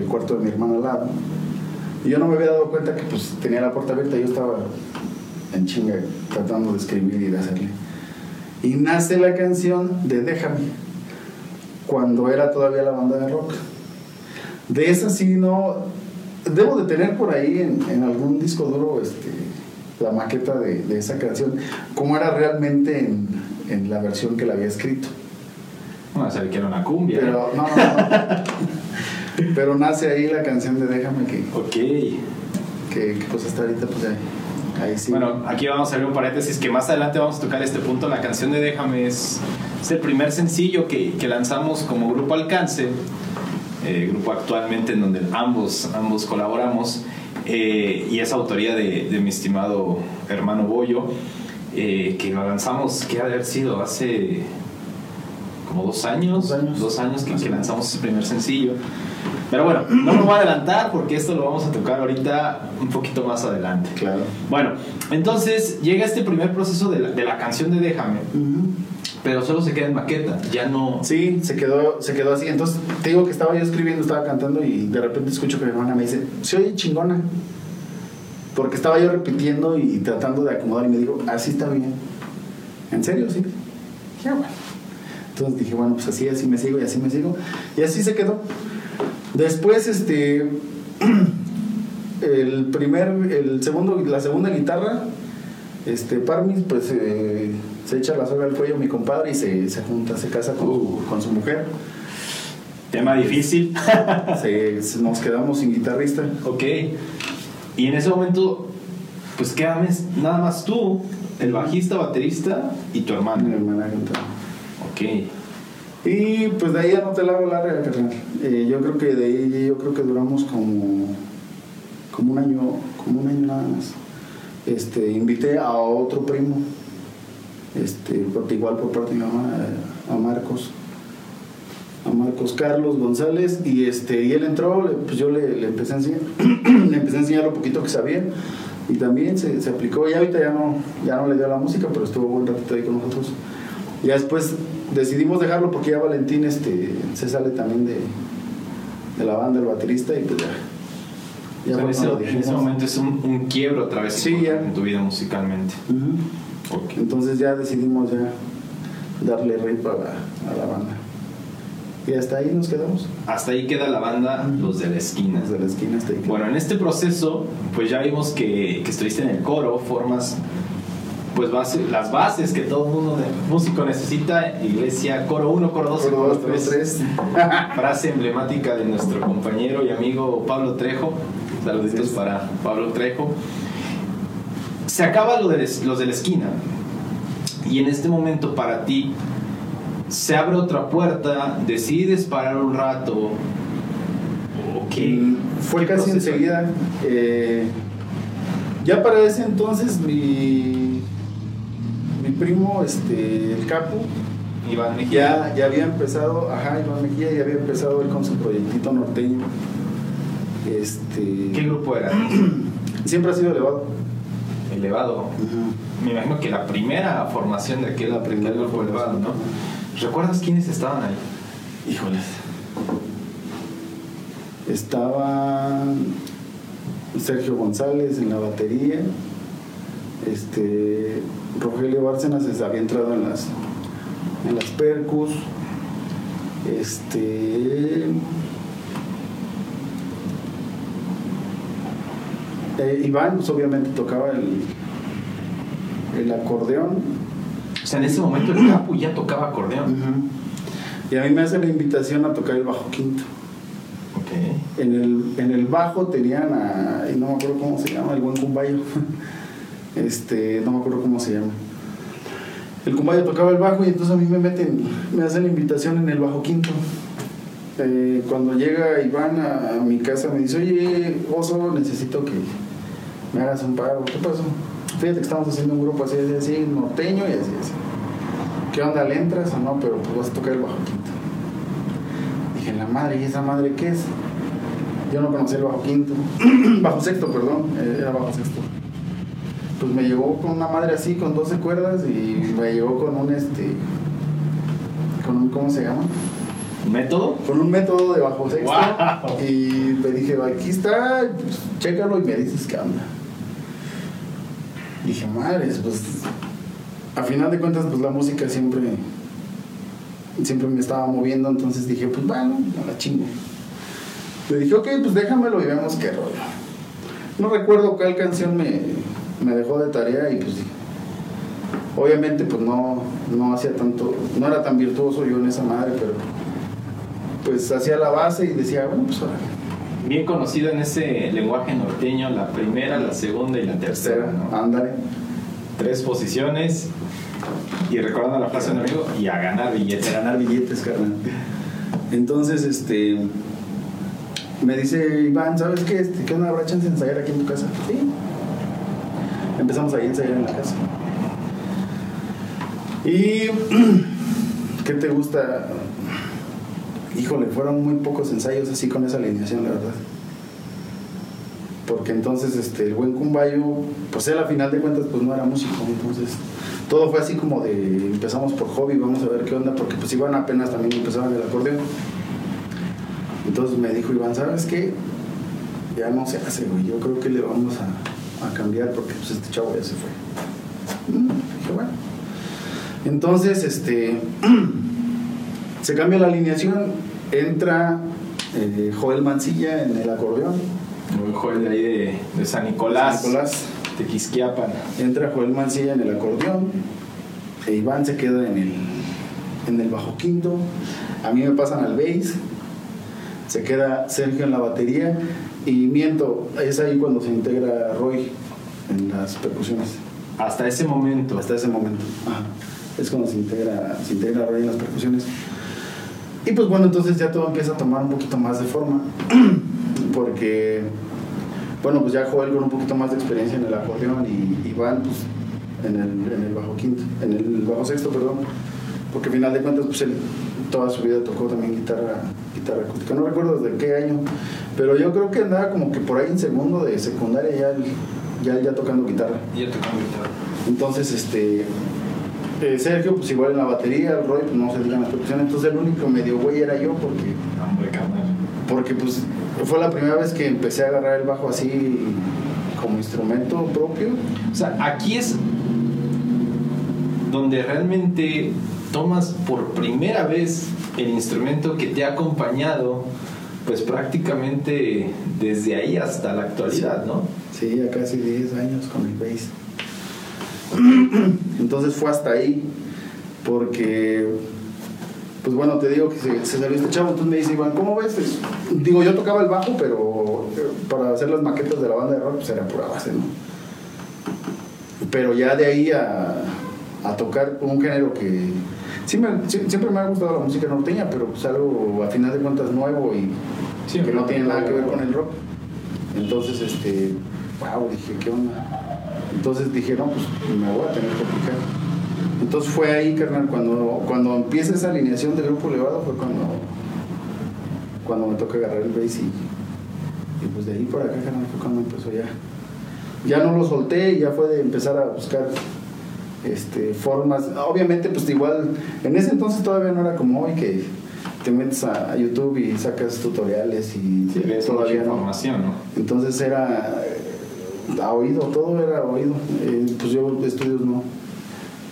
el cuarto de mi hermano al lado. Y yo no me había dado cuenta que pues, tenía la puerta abierta. Yo estaba en chinga tratando de escribir y de hacerle. Y nace la canción de Déjame, cuando era todavía la banda de rock. De esa sí no. Debo de tener por ahí en, en algún disco duro este, la maqueta de, de esa canción, como era realmente en, en la versión que la había escrito. Bueno, sabe que era una cumbia. Pero no, no, no. Pero nace ahí la canción de Déjame que, Ok. que, que pues hasta ahorita pues ahí, ahí sí. Bueno, aquí vamos a abrir un paréntesis que más adelante vamos a tocar este punto. La canción de Déjame es, es el primer sencillo que, que lanzamos como grupo Alcance, eh, grupo actualmente en donde ambos, ambos colaboramos, eh, y es autoría de, de mi estimado hermano Bollo, eh, que lo lanzamos, que ha de haber sido hace como dos años, Dos años. que, Más que menos. lanzamos ese primer sencillo. Pero bueno, no me voy a adelantar porque esto lo vamos a tocar ahorita un poquito más adelante. Claro. Bueno, entonces llega este primer proceso de la, de la canción de Déjame, pero solo se queda en maqueta, ya no... Sí, se quedó, se quedó así. Entonces, te digo que estaba yo escribiendo, estaba cantando y de repente escucho que mi hermana me dice, se oye chingona. Porque estaba yo repitiendo y tratando de acomodar y me dijo, así está bien. ¿En serio? Sí. Ya, bueno. Entonces dije, bueno, pues así, así me sigo y así me sigo. Y así se quedó. Después, este, el primer, el segundo, la segunda guitarra, este, Parmis, pues eh, se echa la soga al cuello mi compadre y se, se junta, se casa con, Uh. con su mujer. Tema difícil. Se- nos quedamos sin guitarrista. ok. Y en ese momento, pues queda mes- nada más tú, el bajista, baterista y tu Mi hermano. hermana junta. Ok. Y pues de ahí ya no te la hago larga, carnal. Eh, yo creo que de ahí yo creo que duramos como, como un año, como un año nada más. Este, invité a otro primo, este, igual por parte de mi mamá, eh, a Marcos, a Marcos Carlos González, y este, y él entró, pues yo le, le empecé a enseñar, le empecé a enseñar lo poquito que sabía, y también se, se aplicó, y ahorita ya no, ya no le dio la música, pero estuvo buen ratito ahí con nosotros. Ya después decidimos dejarlo porque ya Valentín este, se sale también de, de la banda, el baterista, y pues ya. O sea, fue en, ese, en momento es un, un quiebro otra vez Sí, en, ya. tu vida musicalmente. Entonces ya decidimos ya darle rey a la, a la banda. Y hasta ahí nos quedamos. Hasta ahí queda la banda Los de la Esquina. Desde la esquina hasta ahí. Bueno, en este proceso, pues ya vimos que, que estuviste en el coro, formas pues base- las bases que todo mundo de músico necesita, iglesia, coro 1, coro 2, Coro coro dos, coro 3. tres. Frase emblemática de nuestro compañero y amigo Pablo Trejo. Saluditos para Pablo Trejo. Se acaba lo de les- los de la esquina. Y en este momento para ti se abre otra puerta, decides parar un rato. Ok. Mm, Fue ¿Qué casi enseguida. eh, Ya para ese entonces mi, mi primo, este, el Capo, Iván Mejía. ya, ya había empezado, ajá, Iván Mejía ya había empezado él con su proyectito norteño. Este, ¿Qué grupo era? siempre ha sido elevado. Elevado. Me imagino que la primera formación de aquel, aquel grupo elevado. ¿no? ¿Recuerdas quiénes estaban ahí? Híjoles. Estaba Sergio González en la batería. Este Rogelio Bárcenas había entrado en las en las percus. Este eh, Iván pues, obviamente tocaba el el acordeón O sea, en ese momento el Capu ya tocaba acordeón. y a mí me hace la invitación a tocar el bajo quinto Ok. En el, en el bajo tenían a. y no me acuerdo cómo se llama, el buen Cumbayo. Este, no me acuerdo cómo se llama. El Cumbayo tocaba el bajo y entonces a mí me meten, me hacen la invitación en el bajo quinto. Eh, cuando llega Iván a, a mi casa me dice, oye, oso, necesito que me hagas un paro. ¿Qué pasó? Fíjate que estamos haciendo un grupo así, así, así, norteño y así, así. ¿Qué onda? ¿Le entras o no? Pero pues vas a tocar el bajo quinto. Dije, la madre, ¿y esa madre qué es? Yo no conocía el bajo quinto, bajo sexto, perdón, eh, era bajo sexto. Pues me llegó con una madre así, con 12 cuerdas, y me llegó con un, este, con un, ¿cómo se llama? ¿Método? Con un método de bajo sexto. ¡Guau! Y le dije, aquí está, pues, chécalo y me dices qué onda. Dije, madres, pues, a final de cuentas, pues la música siempre, siempre me estaba moviendo, entonces dije, pues bueno, a la chingo. Le dije, ok, pues déjamelo y vemos qué rollo. No recuerdo cuál canción me, me dejó de tarea y pues obviamente pues no, no hacía tanto, no era tan virtuoso yo en esa madre, pero pues hacía la base y decía, bueno, pues órale. Bien conocido en ese lenguaje norteño, la primera, la segunda y la tercera, ¿no? ándale. Tres posiciones y recordando la frase de un amigo, y a ganar billetes. de ganar billetes, carnal. Entonces, este, me dice Iván, ¿sabes qué? Este, ¿Qué onda? ¿Habrá chance de ensayar aquí en tu casa? Sí. Empezamos ahí a ensayar en la casa. Y, ¿qué te gusta? Híjole, fueron muy pocos ensayos así con esa alineación, la verdad. Porque entonces, este, el buen Cumbayo, pues él a final de cuentas, pues no era músico, entonces todo fue así como de empezamos por hobby, vamos a ver qué onda, porque pues Iván apenas también empezaban el acordeón. Entonces me dijo Iván, ¿sabes qué? Ya no se hace, güey, yo creo que le vamos a, cambiar porque pues este chavo ya se fue. Mm, dije, bueno. Entonces, este, se cambia la alineación, entra eh, Joel Mancilla en el acordeón. Joven de ahí de, de San Nicolás, San Nicolás. Entra Joel Mancilla en el acordeón, e Iván se queda en el, en el bajo quinto, a mí me pasan al bass, se queda Sergio en la batería y miento, es ahí cuando se integra Roy en las percusiones, Hasta ese momento. hasta ese momento. Ajá. Es cuando se integra, se integra Roy en las percusiones. Y pues bueno, entonces ya todo empieza a tomar un poquito más de forma, porque, bueno, pues ya Joel con un poquito más de experiencia en el acordeón y Iván pues en el, en el bajo quinto, en el bajo sexto, perdón, porque al final de cuentas pues él toda su vida tocó también guitarra, guitarra acústica, no recuerdo desde qué año, pero yo creo que andaba como que por ahí en segundo de secundaria ya, ya, ya tocando guitarra. Ya tocó guitarra. Entonces, este. Sergio, pues igual en la batería, el Roy, pues no se diga en la. Entonces, el único medio güey era yo, porque, Hombre, carnal. porque pues fue la primera vez que empecé a agarrar el bajo así como instrumento propio. O sea, aquí es donde realmente tomas por primera vez el instrumento que te ha acompañado, pues prácticamente desde ahí hasta la actualidad, ¿no? Sí, ya casi 10 años con el bass. Entonces fue hasta ahí, porque, pues bueno, te digo que se, se salió este chavo, entonces me dice Iván, ¿cómo ves? Es- digo, yo tocaba el bajo, pero eh, para hacer las maquetas de la banda de rock, pues era pura base, ¿no? Pero ya de ahí a, a tocar un género que sí- siempre me ha gustado la música norteña, pero pues algo a final de cuentas nuevo y que no tiene nada que ver con el rock. Entonces, este, wow, dije, ¿qué onda? Entonces dije, no, pues me voy a tener que aplicar. Entonces fue ahí, carnal, cuando, cuando empieza esa alineación del grupo elevado fue cuando, cuando me toca agarrar el bass y, y pues de ahí por acá, carnal, fue cuando empezó ya. Ya no lo solté y ya fue de empezar a buscar este, formas. Obviamente, pues igual, en ese entonces todavía no era como hoy que te metes a YouTube y sacas tutoriales y Sí, ves mucha todavía no. información, ¿no? Entonces era a oído, todo era oído. Eh, pues yo estudios no,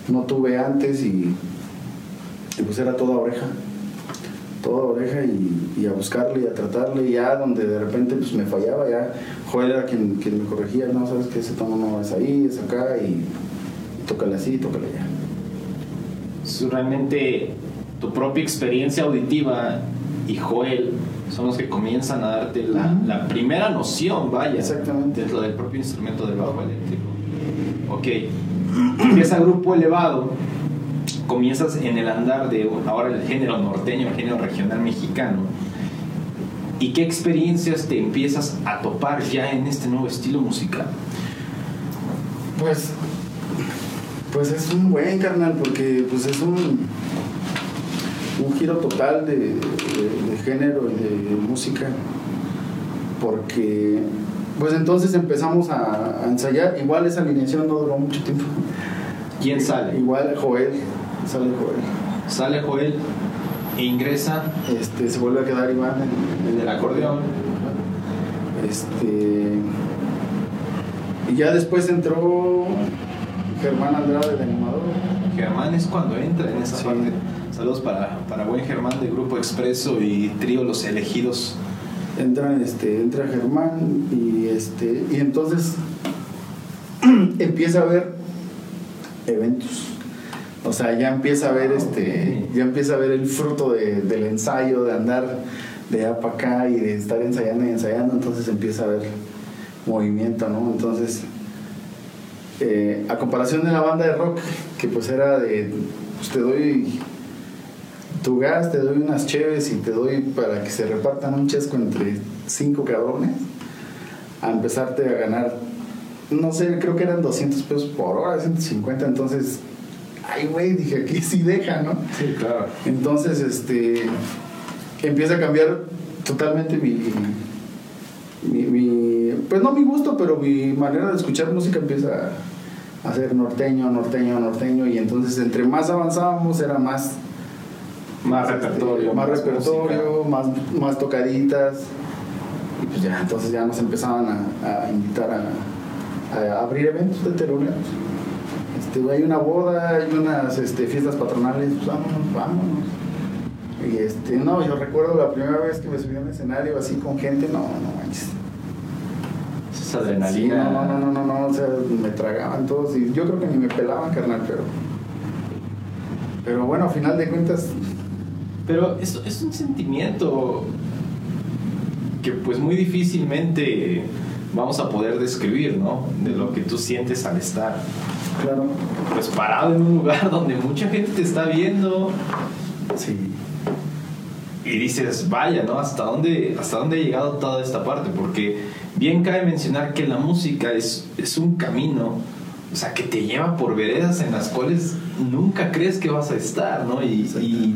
no tuve antes y, pues era toda oreja. Toda oreja y, a buscarle y a tratarle. Ya donde de repente pues me fallaba, ya Joel era quien, me corregía, no, sabes que ese tono no es ahí, es acá y, y tócale así, tócale allá. Realmente tu propia experiencia auditiva y Joel son los que comienzan a darte la, primera noción, vaya, Exactamente. dentro del propio instrumento del bajo eléctrico. Ok, empieza grupo elevado, comienzas en el andar de ahora el género norteño, el género regional mexicano. ¿Y qué experiencias te empiezas a topar ya en este nuevo estilo musical? Pues, pues es un buen carnal, porque pues es un, un giro total de, de- de género y de música. Porque, pues entonces empezamos a, a ensayar. Igual esa alineación no duró mucho tiempo. ¿Quién sale? Igual Joel, sale Joel. Sale Joel e ingresa Este, se vuelve a quedar Iván en, en el acordeón. Este. Y ya después entró Germán Andrade de animador. Germán es cuando entra en esa Sí. parte. Saludos para, para buen Germán de Grupo Expreso y Trío Los Elegidos. Entra, este, entra Germán y este. Y entonces empieza a ver eventos. O sea, ya empieza a ver este. Ya empieza a ver el fruto de- del ensayo, de andar de allá para acá y de estar ensayando y ensayando. Entonces empieza a ver movimiento, ¿no? Entonces. Eh, a comparación de la banda de rock, que pues era de, pues te doy tu gas, te doy unas cheves y te doy para que se repartan un chesco entre cinco cabrones, a empezarte a ganar, no sé, creo que eran 200 pesos por hora, 150, entonces, ay güey, dije, aquí sí deja, ¿no? Sí, claro. Entonces, este, empieza a cambiar totalmente mi, mi, mi- pues no mi gusto, pero mi manera de escuchar música empieza a ser norteño, norteño, norteño, y entonces entre más avanzábamos era más Más este, repertorio. más música. repertorio, más, más tocaditas, y pues ya, entonces ya nos empezaban a, a invitar a, a abrir eventos de teloneros. Este, hay una boda, hay unas este, fiestas patronales, pues vámonos, vámonos. Y este, no, yo recuerdo la primera vez que me subí a un escenario así con gente, no, no manches. Esa Sí, adrenalina. no, no, no, no, no, o sea, me tragaban todos y yo creo que ni me pelaban, carnal, pero. Pero bueno, a final de cuentas, Pero es, es un sentimiento que pues muy difícilmente vamos a poder describir, ¿no? De lo que tú sientes al estar claro, pues parado en un lugar donde mucha gente te está viendo sí, y dices, vaya, ¿no? ¿Hasta dónde, hasta dónde ha llegado toda esta parte? Porque bien cabe mencionar que la música es, es un camino, o sea, que te lleva por veredas en las cuales nunca crees que vas a estar, ¿no? Y, y,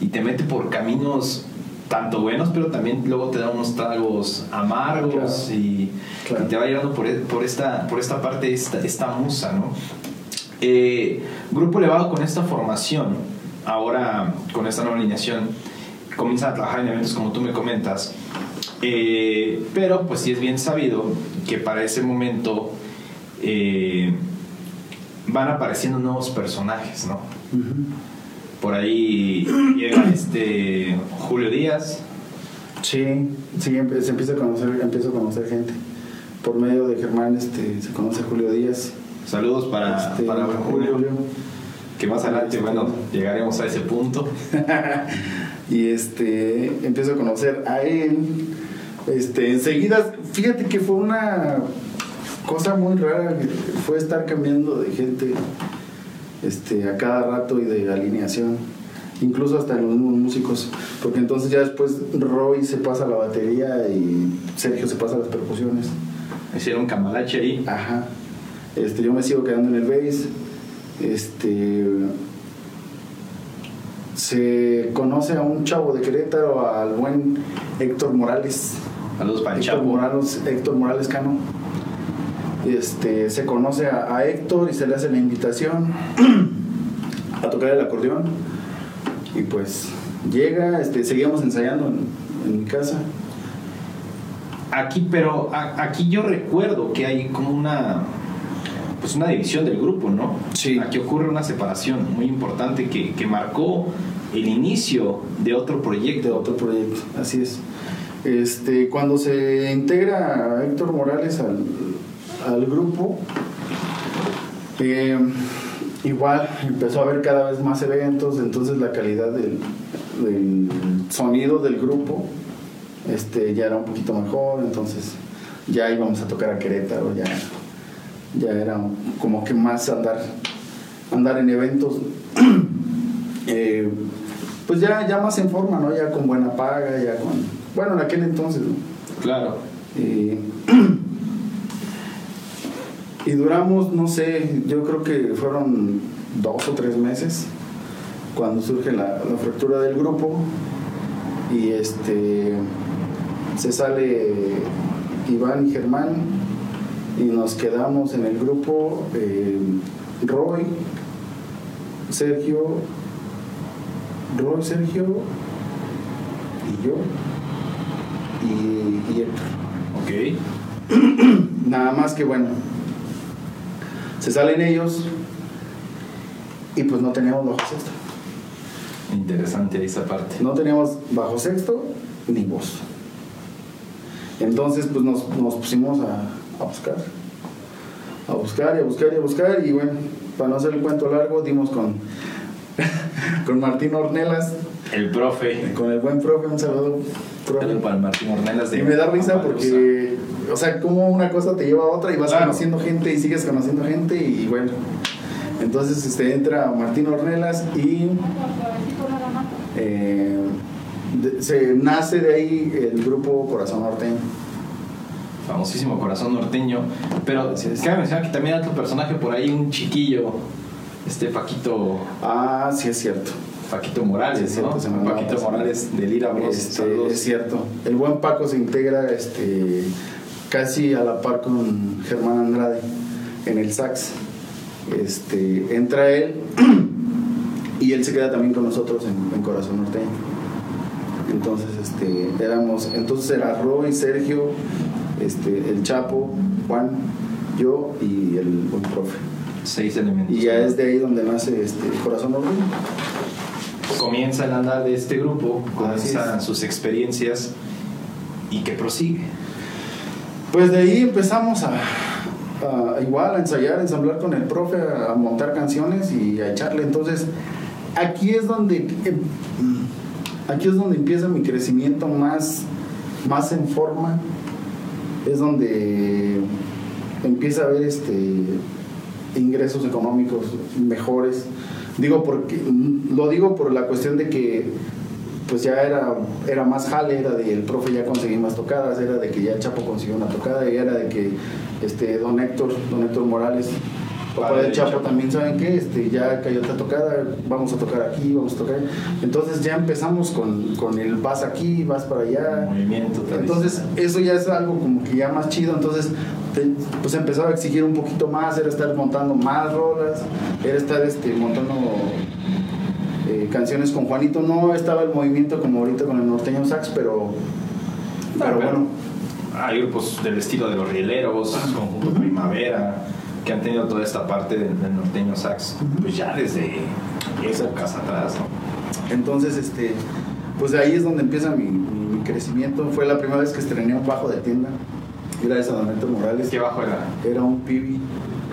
y te mete por caminos tanto buenos, pero también luego te da unos tragos amargos Claro. y, Claro. y te va llevando por, e- por, esta, por esta parte, esta, esta musa, ¿no? Eh, grupo elevado con esta formación, ahora con esta nueva alineación, comienza a trabajar en eventos como tú me comentas, eh, pero pues sí es bien sabido que para ese momento eh, van apareciendo nuevos personajes, ¿no? Por ahí llega este Julio Díaz, sí, sí, se empieza a conocer, empiezo a conocer gente. Por medio de Germán este, se conoce a Julio Díaz. saludos para, este, para buen Julio, que más adelante, bueno, llegaremos a ese punto. y este empiezo a conocer a él este enseguida fíjate que fue una cosa muy rara fue estar cambiando de gente este a cada rato y de alineación incluso hasta en los mismos músicos porque entonces ya después Roy se pasa a la batería y Sergio se pasa a las percusiones Hicieron cambalache ahí. Ajá. Este, yo me sigo quedando en el bass. Este. Se conoce a un chavo de Querétaro, al buen Héctor Morales. Saludos para el Héctor. Morales, Héctor Morales Cano. Este, se conoce a, a Héctor y se le hace la invitación a tocar el acordeón. Y pues llega, este, seguíamos ensayando en, en mi casa. Aquí, pero a- aquí yo recuerdo que hay como una pues una división del grupo, ¿no? Sí. Aquí ocurre una separación muy importante que, que marcó el inicio de otro de proyecto. otro proyecto, así es. Este, cuando se integra a Héctor Morales al, al grupo, eh, igual empezó a haber cada vez más eventos, entonces la calidad del, del sonido del grupo este, ya era un poquito mejor, entonces ya íbamos a tocar a Querétaro, ya, ya era como que más andar, andar en eventos. Eh, pues ya, ya más en forma, ¿no? Ya con buena paga, ya con... Bueno, en aquel entonces, ¿no? Claro. Y, y duramos, no sé, yo creo que fueron dos o tres meses cuando surge la, la fractura del grupo y este se sale Iván y Germán y nos quedamos en el grupo eh, Roy, Sergio, Roy, Sergio y yo y, y Héctor. Ok. Nada más que bueno, se salen ellos y pues no teníamos bajo sexto. Interesante esa parte. No teníamos bajo sexto ni voz. Entonces pues nos, nos pusimos a, a buscar. A buscar y a buscar y a buscar y bueno, para no hacer el cuento largo, dimos con, con Martín Ornelas, El profe. con el buen profe, un saludo. profe. Para Martín Ornelas de Y me da risa porque, o sea, como una cosa te lleva a otra y vas Claro. conociendo gente y sigues conociendo gente y bueno. Entonces este, entra Martín Ornelas y eh, de- se nace de ahí el grupo Corazón Norteño. Famosísimo corazón norteño. Pero es. cabe mencionar que también hay otro personaje por ahí, un chiquillo, este Paquito, Ah, sí es cierto. Paquito Morales, Sí, cierto, ¿no? se Paquito. Morales de Lira Bros. Este, es cierto. El buen Paco se integra este, casi a la par con Germán Andrade en el sax. Este, entra él y él se queda también con nosotros en, en Corazón Norteño. Entonces, este, éramos, entonces era Roy, Sergio, este, el Chapo, Juan, yo y el buen profe. Seis elementos. Y ya es de ahí donde nace este, Corazón Norteño. Comienza el andar de este grupo, comienzan sus experiencias y que prosigue. Pues de ahí empezamos a, a igual a ensayar, a ensamblar con el profe, a, montar canciones y a echarle. Entonces, aquí es donde em, aquí es donde empieza mi crecimiento más, más en forma. Es donde empieza a haber este ingresos económicos mejores. Digo porque lo digo por la cuestión de que pues ya era, era más jale, era de el profe ya conseguí más tocadas, era de que ya el Chapo consiguió una tocada, y era de que este don Héctor, don Héctor Morales, papá del del Chapo, Chapo. también saben que este, ya cayó otra tocada, vamos a tocar aquí, vamos a tocar. Entonces ya empezamos con, con el vas aquí, vas para allá. Movimiento Entonces, eso ya es algo como que ya más chido. Entonces, te- pues empezaba a exigir un poquito más, era estar montando más rolas, era estar este, montando eh, canciones con Juanito. No estaba el movimiento como ahorita con el norteño sax, pero, pero pero bueno. Hay grupos del estilo de los rieleros, Conjunto Primavera, que han tenido toda esta parte del, del norteño sax, pues ya desde épocas atrás, ¿no? Entonces, este, pues de ahí es donde empieza mi, mi- mi crecimiento. Fue la primera vez que estrené un bajo de tienda, gracias a Don Héctor Morales. ¿Qué bajo era? Era un pibi,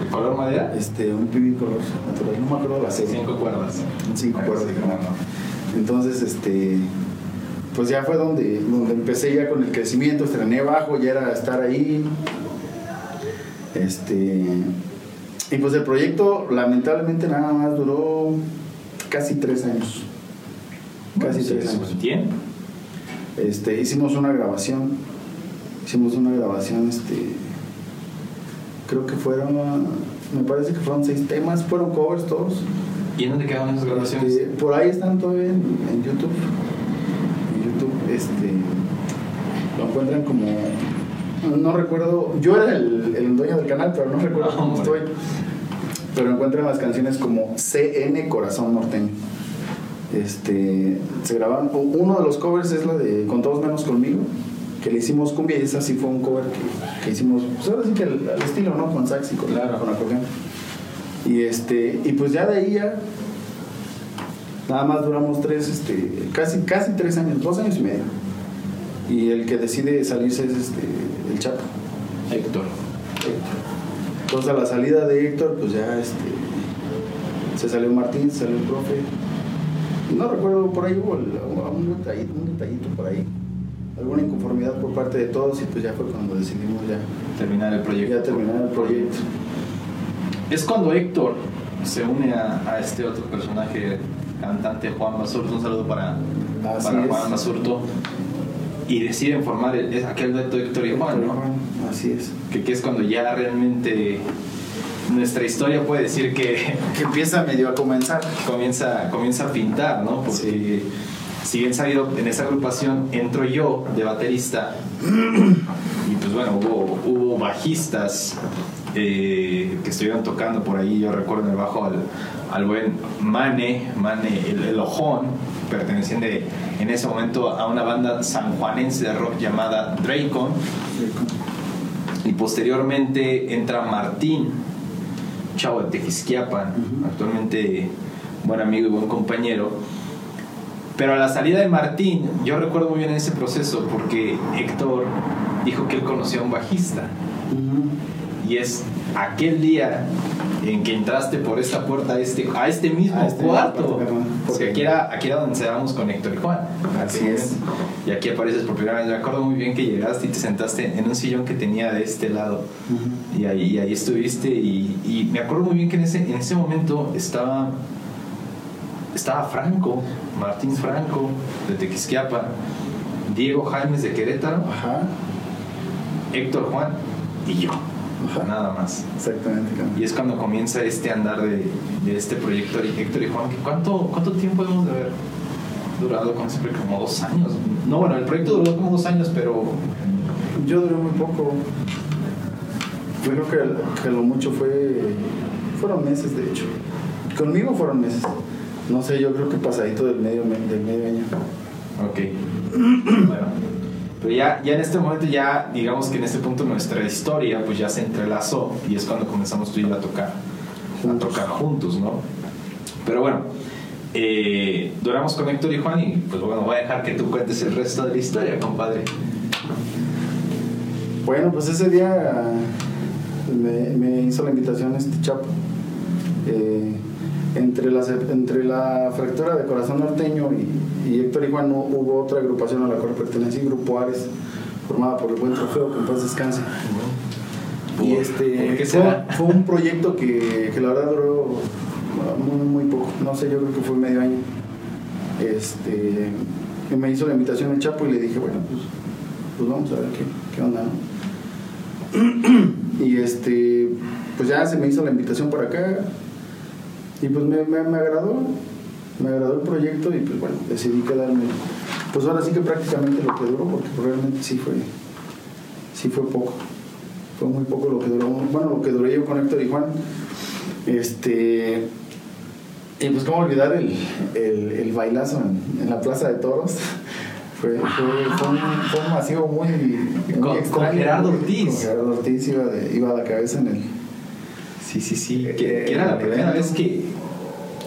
¿El color madera? este, un pibi color natural, no me acuerdo la serie. Cinco cuerdas. Cinco Ah, cuerdas. sí, cómo no. Entonces, este, pues ya fue donde, donde empecé ya con el crecimiento, estrené bajo, ya era estar ahí. Este, y pues el proyecto lamentablemente nada más duró casi tres años. Casi Bueno, tres años. tiempo. Este, hicimos una grabación, hicimos una grabación, este, creo que fueron, me parece que fueron seis temas, fueron covers todos. ¿Y en dónde quedaron esas grabaciones? Este, por ahí están todavía en, en YouTube. En YouTube, este, lo encuentran como, no recuerdo, yo era el, el dueño del canal, pero no recuerdo Ah, cómo estoy. Pero encuentran las canciones como CN Corazón Norteño. Este, se grabaron, uno de los covers es la de Con todos menos conmigo, que le hicimos cumbia y esa sí fue un cover que, que hicimos, pues ahora sí que al estilo, ¿no? Con sax y con, Claro. con acordeón. Y este, y pues ya de ahí ya, nada más duramos tres, este, casi, casi tres años, dos años y medio. Y el que decide salirse es este, el Chapo. Héctor. Entonces a la salida de Héctor, pues ya este, se salió Martín, se salió el profe. No recuerdo, por ahí hubo un detallito, un detallito por ahí. Alguna inconformidad por parte de todos y pues ya fue cuando decidimos ya, Terminar el proyecto. ya terminar el proyecto. Es cuando Héctor se une a, a este otro personaje, cantante Juan Basurto. Un saludo para, para. Juan Basurto. Y deciden formar el- es aquel dueto Héctor y Juan, ¿no? Así es. Que, que es cuando ya realmente nuestra historia puede decir que Que empieza medio a comenzar. comienza, comienza a pintar, ¿no? Porque si bien sabido en esa agrupación entro yo de baterista y pues bueno, hubo, hubo bajistas eh, que estuvieron tocando por ahí, yo recuerdo en el bajo al, al buen Mane, Mane el, el Ojón, perteneciente en ese momento a una banda sanjuanense de rock llamada Dracon y posteriormente entra Martín, chavo de Tequisquiapan, actualmente buen amigo y buen compañero. Pero a la salida de Martín, yo recuerdo muy bien ese proceso porque Héctor dijo que él conocía a un bajista. Y es aquel día en que entraste por esta puerta a este, a este mismo A este cuarto. mismo. Porque aquí era, aquí era donde encerramos con Héctor y Juan. Así es. Y aquí apareces por primera vez. Me acuerdo muy bien que llegaste y te sentaste en un sillón que tenía de este lado. Y ahí, y ahí estuviste y, y me acuerdo muy bien que en ese, en ese momento estaba, estaba Franco, Martín Franco de Tequisquiapa, Diego Jaimes de Querétaro, Ajá, Héctor Juan y yo, Ajá. nada más. exactamente. Y es cuando comienza este andar de, de este proyecto de Héctor y Juan. ¿Cuánto, ¿Cuánto tiempo hemos de haber durado? Como siempre, como dos años. No, bueno, el proyecto duró como dos años, pero Yo duré muy poco. Yo creo que, que lo mucho fue. Fueron meses, de hecho. Conmigo fueron meses. No sé, yo creo que pasadito del medio, del medio año. Ok. bueno. Pero ya, ya en este momento, ya digamos que en este punto nuestra historia pues ya se entrelazó y es cuando comenzamos tú y yo a tocar, a tocar juntos, ¿no? Pero bueno, eh, duramos con Héctor y Juan y pues bueno, voy a dejar que tú cuentes el resto de la historia, compadre. Bueno, pues ese día me, me hizo la invitación este Chapo. Eh, entre, la, entre la fractura de Corazón Norteño y, y Héctor hu- hubo otra agrupación a la cual pertenecía Grupo Ares, formada por el buen trofeo, que en paz descanse. Y ¿Por- este qué fue, será? fue un proyecto que, que la verdad duró muy, muy poco, no sé, yo creo que fue medio año. Este, me hizo la invitación el Chapo y le dije, bueno, pues, pues vamos a ver qué, qué onda, ¿no? y este, pues ya se me hizo la invitación por acá y pues me, me, me agradó, me agradó el proyecto y pues bueno, decidí quedarme. Pues ahora sí que prácticamente lo que duró, porque realmente sí fue, sí fue poco. Fue muy poco lo que duró, bueno, lo que duré yo con Héctor y Juan. Este, y pues cómo olvidar el, el, el bailazo en, en la Plaza de Toros. Fue, fue, fue un, fue un masivo muy, muy Con- con extraño. Gerardo Ortiz. Con Gerardo Ortiz iba, de- iba a la cabeza en el... Sí, sí, sí. Eh, Que, que era la primera vez que...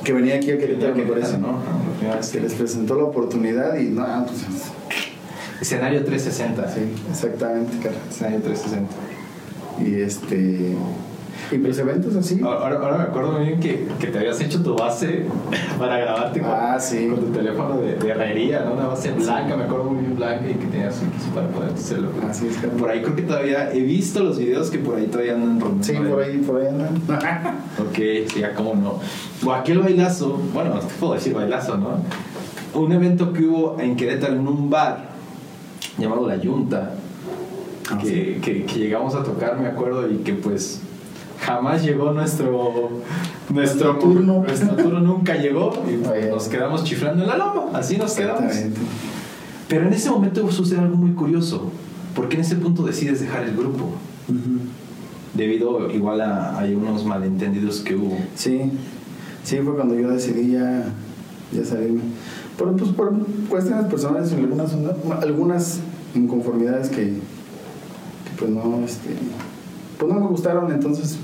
Que venía aquí a que Querétaro, me parece. ¿no? Que que les presentó la oportunidad y no, pues... Escenario 360. Sí, exactamente, cara. Escenario 360. Y este... Y pues eventos así. Ahora, ahora me acuerdo muy bien que, que te habías hecho tu base para grabarte con, Ah, sí. con tu teléfono de, de herrería, ¿no? Una base blanca, me acuerdo muy bien blanca y que tenías un quiso para poder hacerlo. Así es, cara. Por ahí creo que todavía he visto los videos que por ahí todavía andan rondando. Sí, por ahí, por ahí andan. Ok, sí, ya cómo no. O aquel bailazo, bueno, no te puedo decir bailazo, ¿no? Un evento que hubo en Querétaro en un bar llamado La Yunta, Ah, que, que, que llegamos a tocar, me acuerdo, y que pues jamás llegó nuestro, nuestro turno. Nuestro turno nunca llegó y nos quedamos chiflando en la loma. Así nos quedamos. Pero en ese momento sucede algo muy curioso. porque en ese punto decides dejar el grupo? Debido igual a hay unos malentendidos que hubo. Sí, sí, fue cuando yo decidí ya, ya salirme. Por, pues, por cuestiones personales algunas, algunas inconformidades que, que, pues no, este, pues no me gustaron, entonces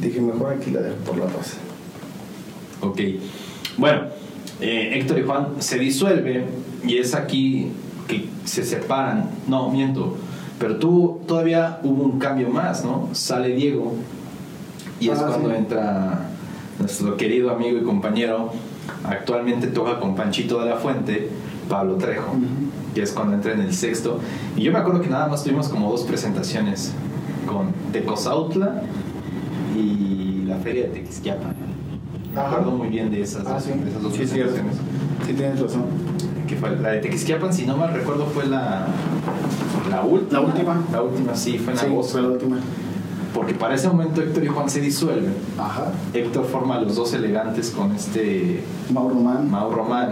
dije mejor aquí la dejo por la paz. Ok, bueno, eh, Héctor y Juan se disuelve y es aquí que se separan, no, miento, pero tú todavía hubo un cambio más, ¿no? Sale Diego y es ah, cuando entra nuestro querido amigo y compañero, actualmente toca con Panchito de la Fuente, Pablo Trejo, que es cuando entra en el sexto. Y yo me acuerdo que nada más tuvimos como dos presentaciones con Tecozautla y la Feria de Tequisquiapan. Me acuerdo muy bien de esas, ah, dos, dos sí. Sí, tienes razón. Que fue, la de Tequisquiapan, si no mal recuerdo, fue la, la última. La última. La última, sí, fue en sí, Fue la última. Porque para ese momento Héctor y Juan se disuelven. Ajá. Héctor forma a los dos elegantes con este. Mauro Román. Mauro Román.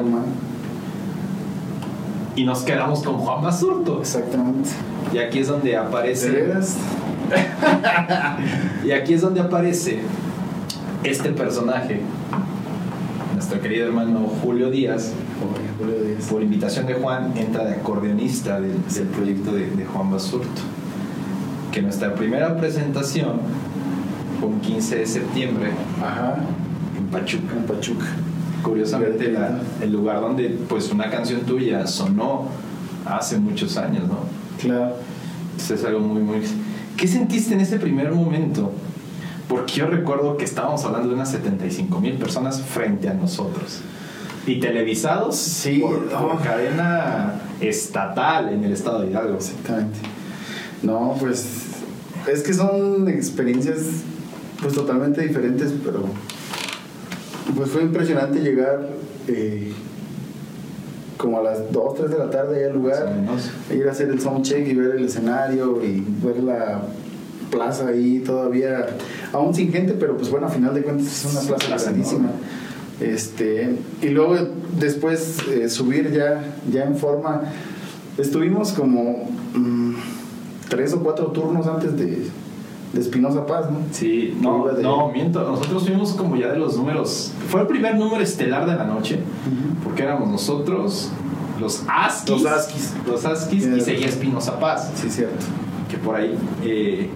Y nos quedamos con Juan Basurto. Exactamente. Y aquí es donde aparece. y aquí es donde aparece este personaje, nuestro querido hermano Julio Díaz, por invitación de Juan, entra de acordeonista del, proyecto de, Juan Basurto. Que nuestra primera presentación fue un 15 de septiembre en Pachuca. En Pachuca. Curiosamente, el lugar donde pues una canción tuya sonó hace muchos años, ¿no? Claro. Entonces es algo muy, muy... ¿Qué sentiste en ese primer momento? Porque yo recuerdo que estábamos hablando de unas 75 mil personas frente a nosotros. Y televisados sí, por, cadena estatal en el estado de Hidalgo. Exactamente. No, pues es que son experiencias pues totalmente diferentes, pero pues fue impresionante llegar eh, como a las 2, 3 de la tarde al lugar, ir a hacer el soundcheck y ver el escenario y ver la plaza ahí todavía, aún sin gente, pero pues bueno, a final de cuentas es una plaza grandísima. Este, y luego después eh, subir ya, ya en forma. Estuvimos como mm, tres o cuatro turnos antes de, de Espinosa Paz, ¿no? Sí, no, no, miento. Nosotros fuimos como ya de los números. Fue el primer número estelar de la noche, porque éramos nosotros, los Askis. Los Askis. Los Askis y seguía Espinosa Paz. Sí, cierto. Que por ahí. Eh,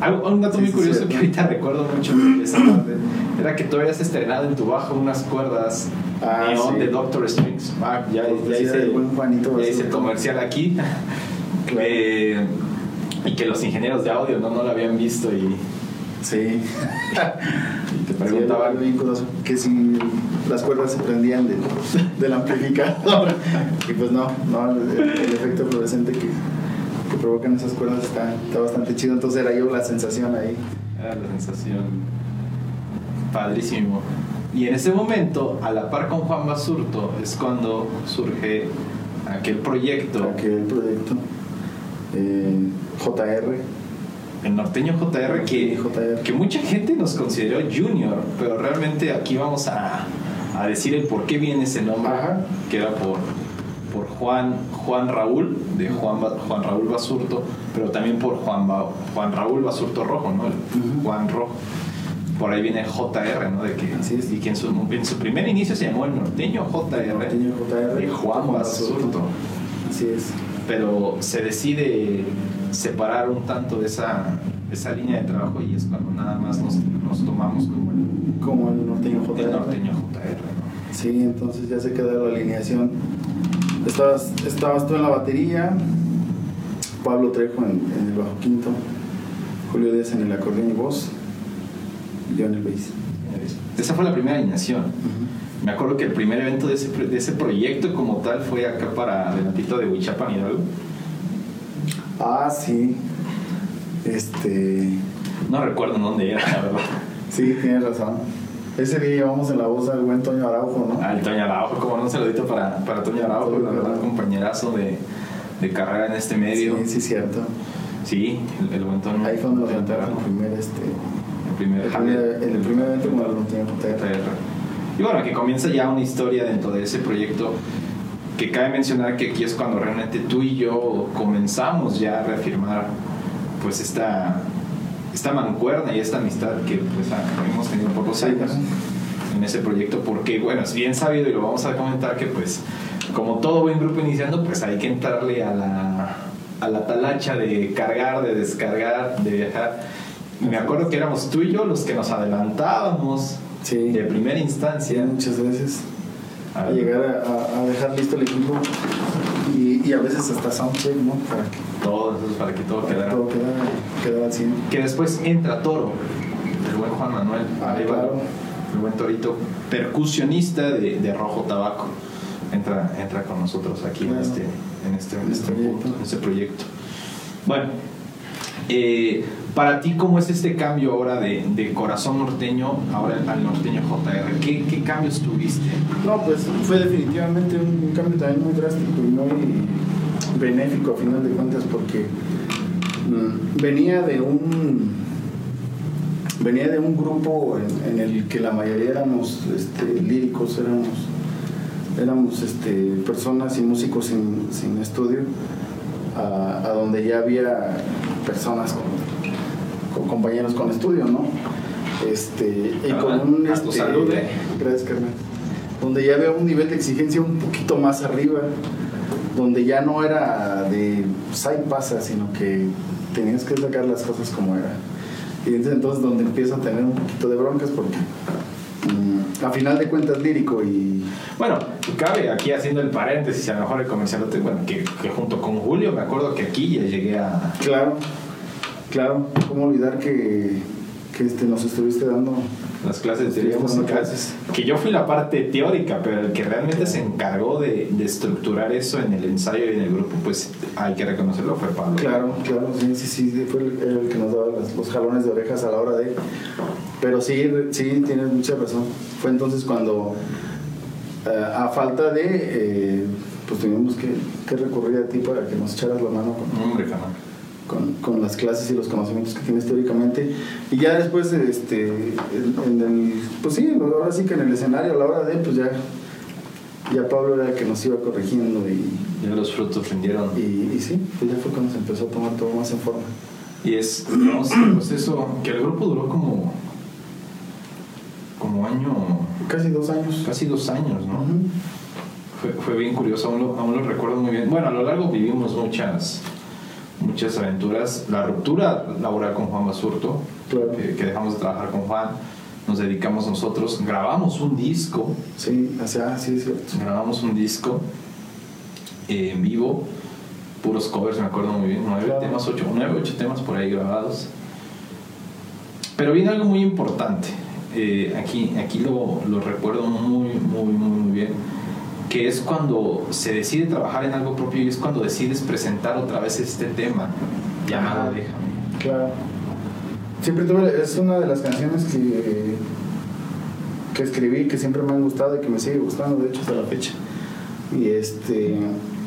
algo, un dato muy curioso que ahorita recuerdo mucho de esa parte era que tú habías estrenado en tu bajo unas cuerdas ah, de Doctor Strings. Ah, ya, ya, hice, ya hice el comercial aquí. Eh, y que los ingenieros de audio no, no lo habían visto y... Sí. y te preguntaban... que si las cuerdas se prendían del, del amplificador. y pues no, no el, efecto fluorescente que, que, provocan esas cuerdas está, está bastante chido. Entonces era yo la sensación ahí. Era la sensación padrísimo. Y en ese momento, a la par con Juan Basurto, es cuando surge aquel proyecto. Aquel proyecto. Eh, JR. El norteño JR que, que mucha gente nos consideró junior, pero realmente aquí vamos a, a decir el por qué viene ese nombre, que era por, por Juan, Juan Raúl, de Juan, Juan Raúl Basurto, pero también por Juan, Juan Raúl Basurto Rojo, ¿no? Juan Rojo por ahí viene JR, ¿no? De que, y que en su, en su, primer inicio se llamó el norteño JR, norteño JR de Juan Basurto. Así es. Pero se decide separar un tanto de esa, esa línea de trabajo y es cuando nada más nos, nos tomamos como el, como el norteño JR. El norteño JR ¿no? Sí, entonces ya se quedó la alineación. Estabas, estabas tú en la batería, Pablo Trejo en, en el bajo quinto, Julio Díaz en el acordeón y voz Lionel Bass. Esa fue la primera alineación. Me acuerdo que el primer evento de ese, de ese proyecto como tal fue acá para adelantito de Huichapan Hidalgo. Ah, sí. Este. No recuerdo dónde era, la verdad. sí, tienes razón. Ese día llevamos en la voz al buen Toño Araujo, ¿no? Al Toño Araujo, como no, un saludito para, para Toño Araujo, la verdad, compañerazo de, de, carrera en este medio. Sí, sí, cierto. Sí, el, buen Toño. Ahí fue donde el primer este, el primer, El en el primer evento como el. JR. Y bueno, que comienza ya una historia dentro de ese proyecto que cabe mencionar que aquí es cuando realmente tú y yo comenzamos ya a reafirmar pues esta, esta mancuerna y esta amistad que pues hemos tenido por los años en ese proyecto porque bueno, es bien sabido y lo vamos a comentar que pues como todo buen grupo iniciando pues hay que entrarle a la, a la talacha de cargar, de descargar, de viajar. Me acuerdo que éramos tú y yo los que nos adelantábamos Sí. de primera instancia muchas veces. A llegar a, dejar listo el equipo y, y a veces hasta soundcheck, ¿no? Para que todo, entonces, para que todo quedara. todo quedara, quedara al 100. Que después entra Toro, el buen Juan Manuel, Ah, Arevalo, claro. el buen Torito, percusionista de, de Rojo Tabaco. Entra, entra con nosotros aquí en este, en este, en este Proyecto. punto, en este proyecto. Bueno, eh, para ti, ¿cómo es este cambio ahora de, de corazón norteño ahora al norteño JR? ¿Qué, qué cambios tuviste? No, pues fue definitivamente un cambio también muy drástico y muy benéfico a final de cuentas porque mm, venía de un venía de un grupo en, el que la mayoría éramos este, líricos, éramos éramos este, personas y músicos sin, sin estudio, a, a donde ya había personas con, con compañeros con estudio, ¿no? Este, y con un este, salud, eh. gracias carnal donde ya había un nivel de exigencia un poquito más arriba, donde ya no era de pues ahí pasa, sino que tenías que sacar las cosas como era. Y entonces, entonces donde empiezo a tener un poquito de broncas porque mm, a final de cuentas lírico y Bueno, cabe aquí haciendo el paréntesis, a lo mejor el comercial, bueno, que, que junto con Julio, me acuerdo que aquí ya llegué a, claro, claro, cómo olvidar que, que este, nos estuviste dando las clases de teoría musical, que yo fui la parte teórica, pero el que realmente se encargó de, de estructurar eso en el ensayo y en el grupo, pues hay que reconocerlo, fue Pablo. Claro, claro, sí, sí, sí, fue el, el que nos daba las- los jalones de orejas a la hora de... Pero sí, sí, tienes mucha razón. Fue entonces cuando, eh, a falta de, eh, pues tuvimos que, que recurrir a ti para que nos echaras la mano con, Hombre, cabrón. Con, con las clases y los conocimientos que tienes teóricamente. Y ya después, este, en, en el, pues sí, ahora sí que en el escenario, a la hora de, pues ya, ya Pablo era el que nos iba corrigiendo y, Ya los frutos rindieron. y, y sí, pues ya fue cuando se empezó a tomar todo más en forma. Y es, digamos, el proceso que el grupo duró como, como año, Casi dos años. casi dos años, ¿no? Fue, fue bien curioso, aún lo, aún lo recuerdo muy bien. Bueno, a lo largo vivimos muchas, muchas aventuras. La ruptura laboral con Juan Basurto, Claro. que, que dejamos de trabajar con Juan, nos dedicamos nosotros, grabamos un disco, Sí, hacia, ah, sí, es cierto. grabamos un disco eh, en vivo, puros covers, me acuerdo muy bien, nueve Claro. temas, ocho, nueve, ocho temas por ahí grabados. Pero viene algo muy importante, eh, aquí, aquí lo, lo recuerdo muy, muy, muy, muy bien, que es cuando se decide trabajar en algo propio y es cuando decides presentar otra vez este tema llamado. Déjame. Claro. Siempre tuve, es una de las canciones que, que escribí, que siempre me han gustado y que me sigue gustando, de hecho, hasta la fecha. Y este.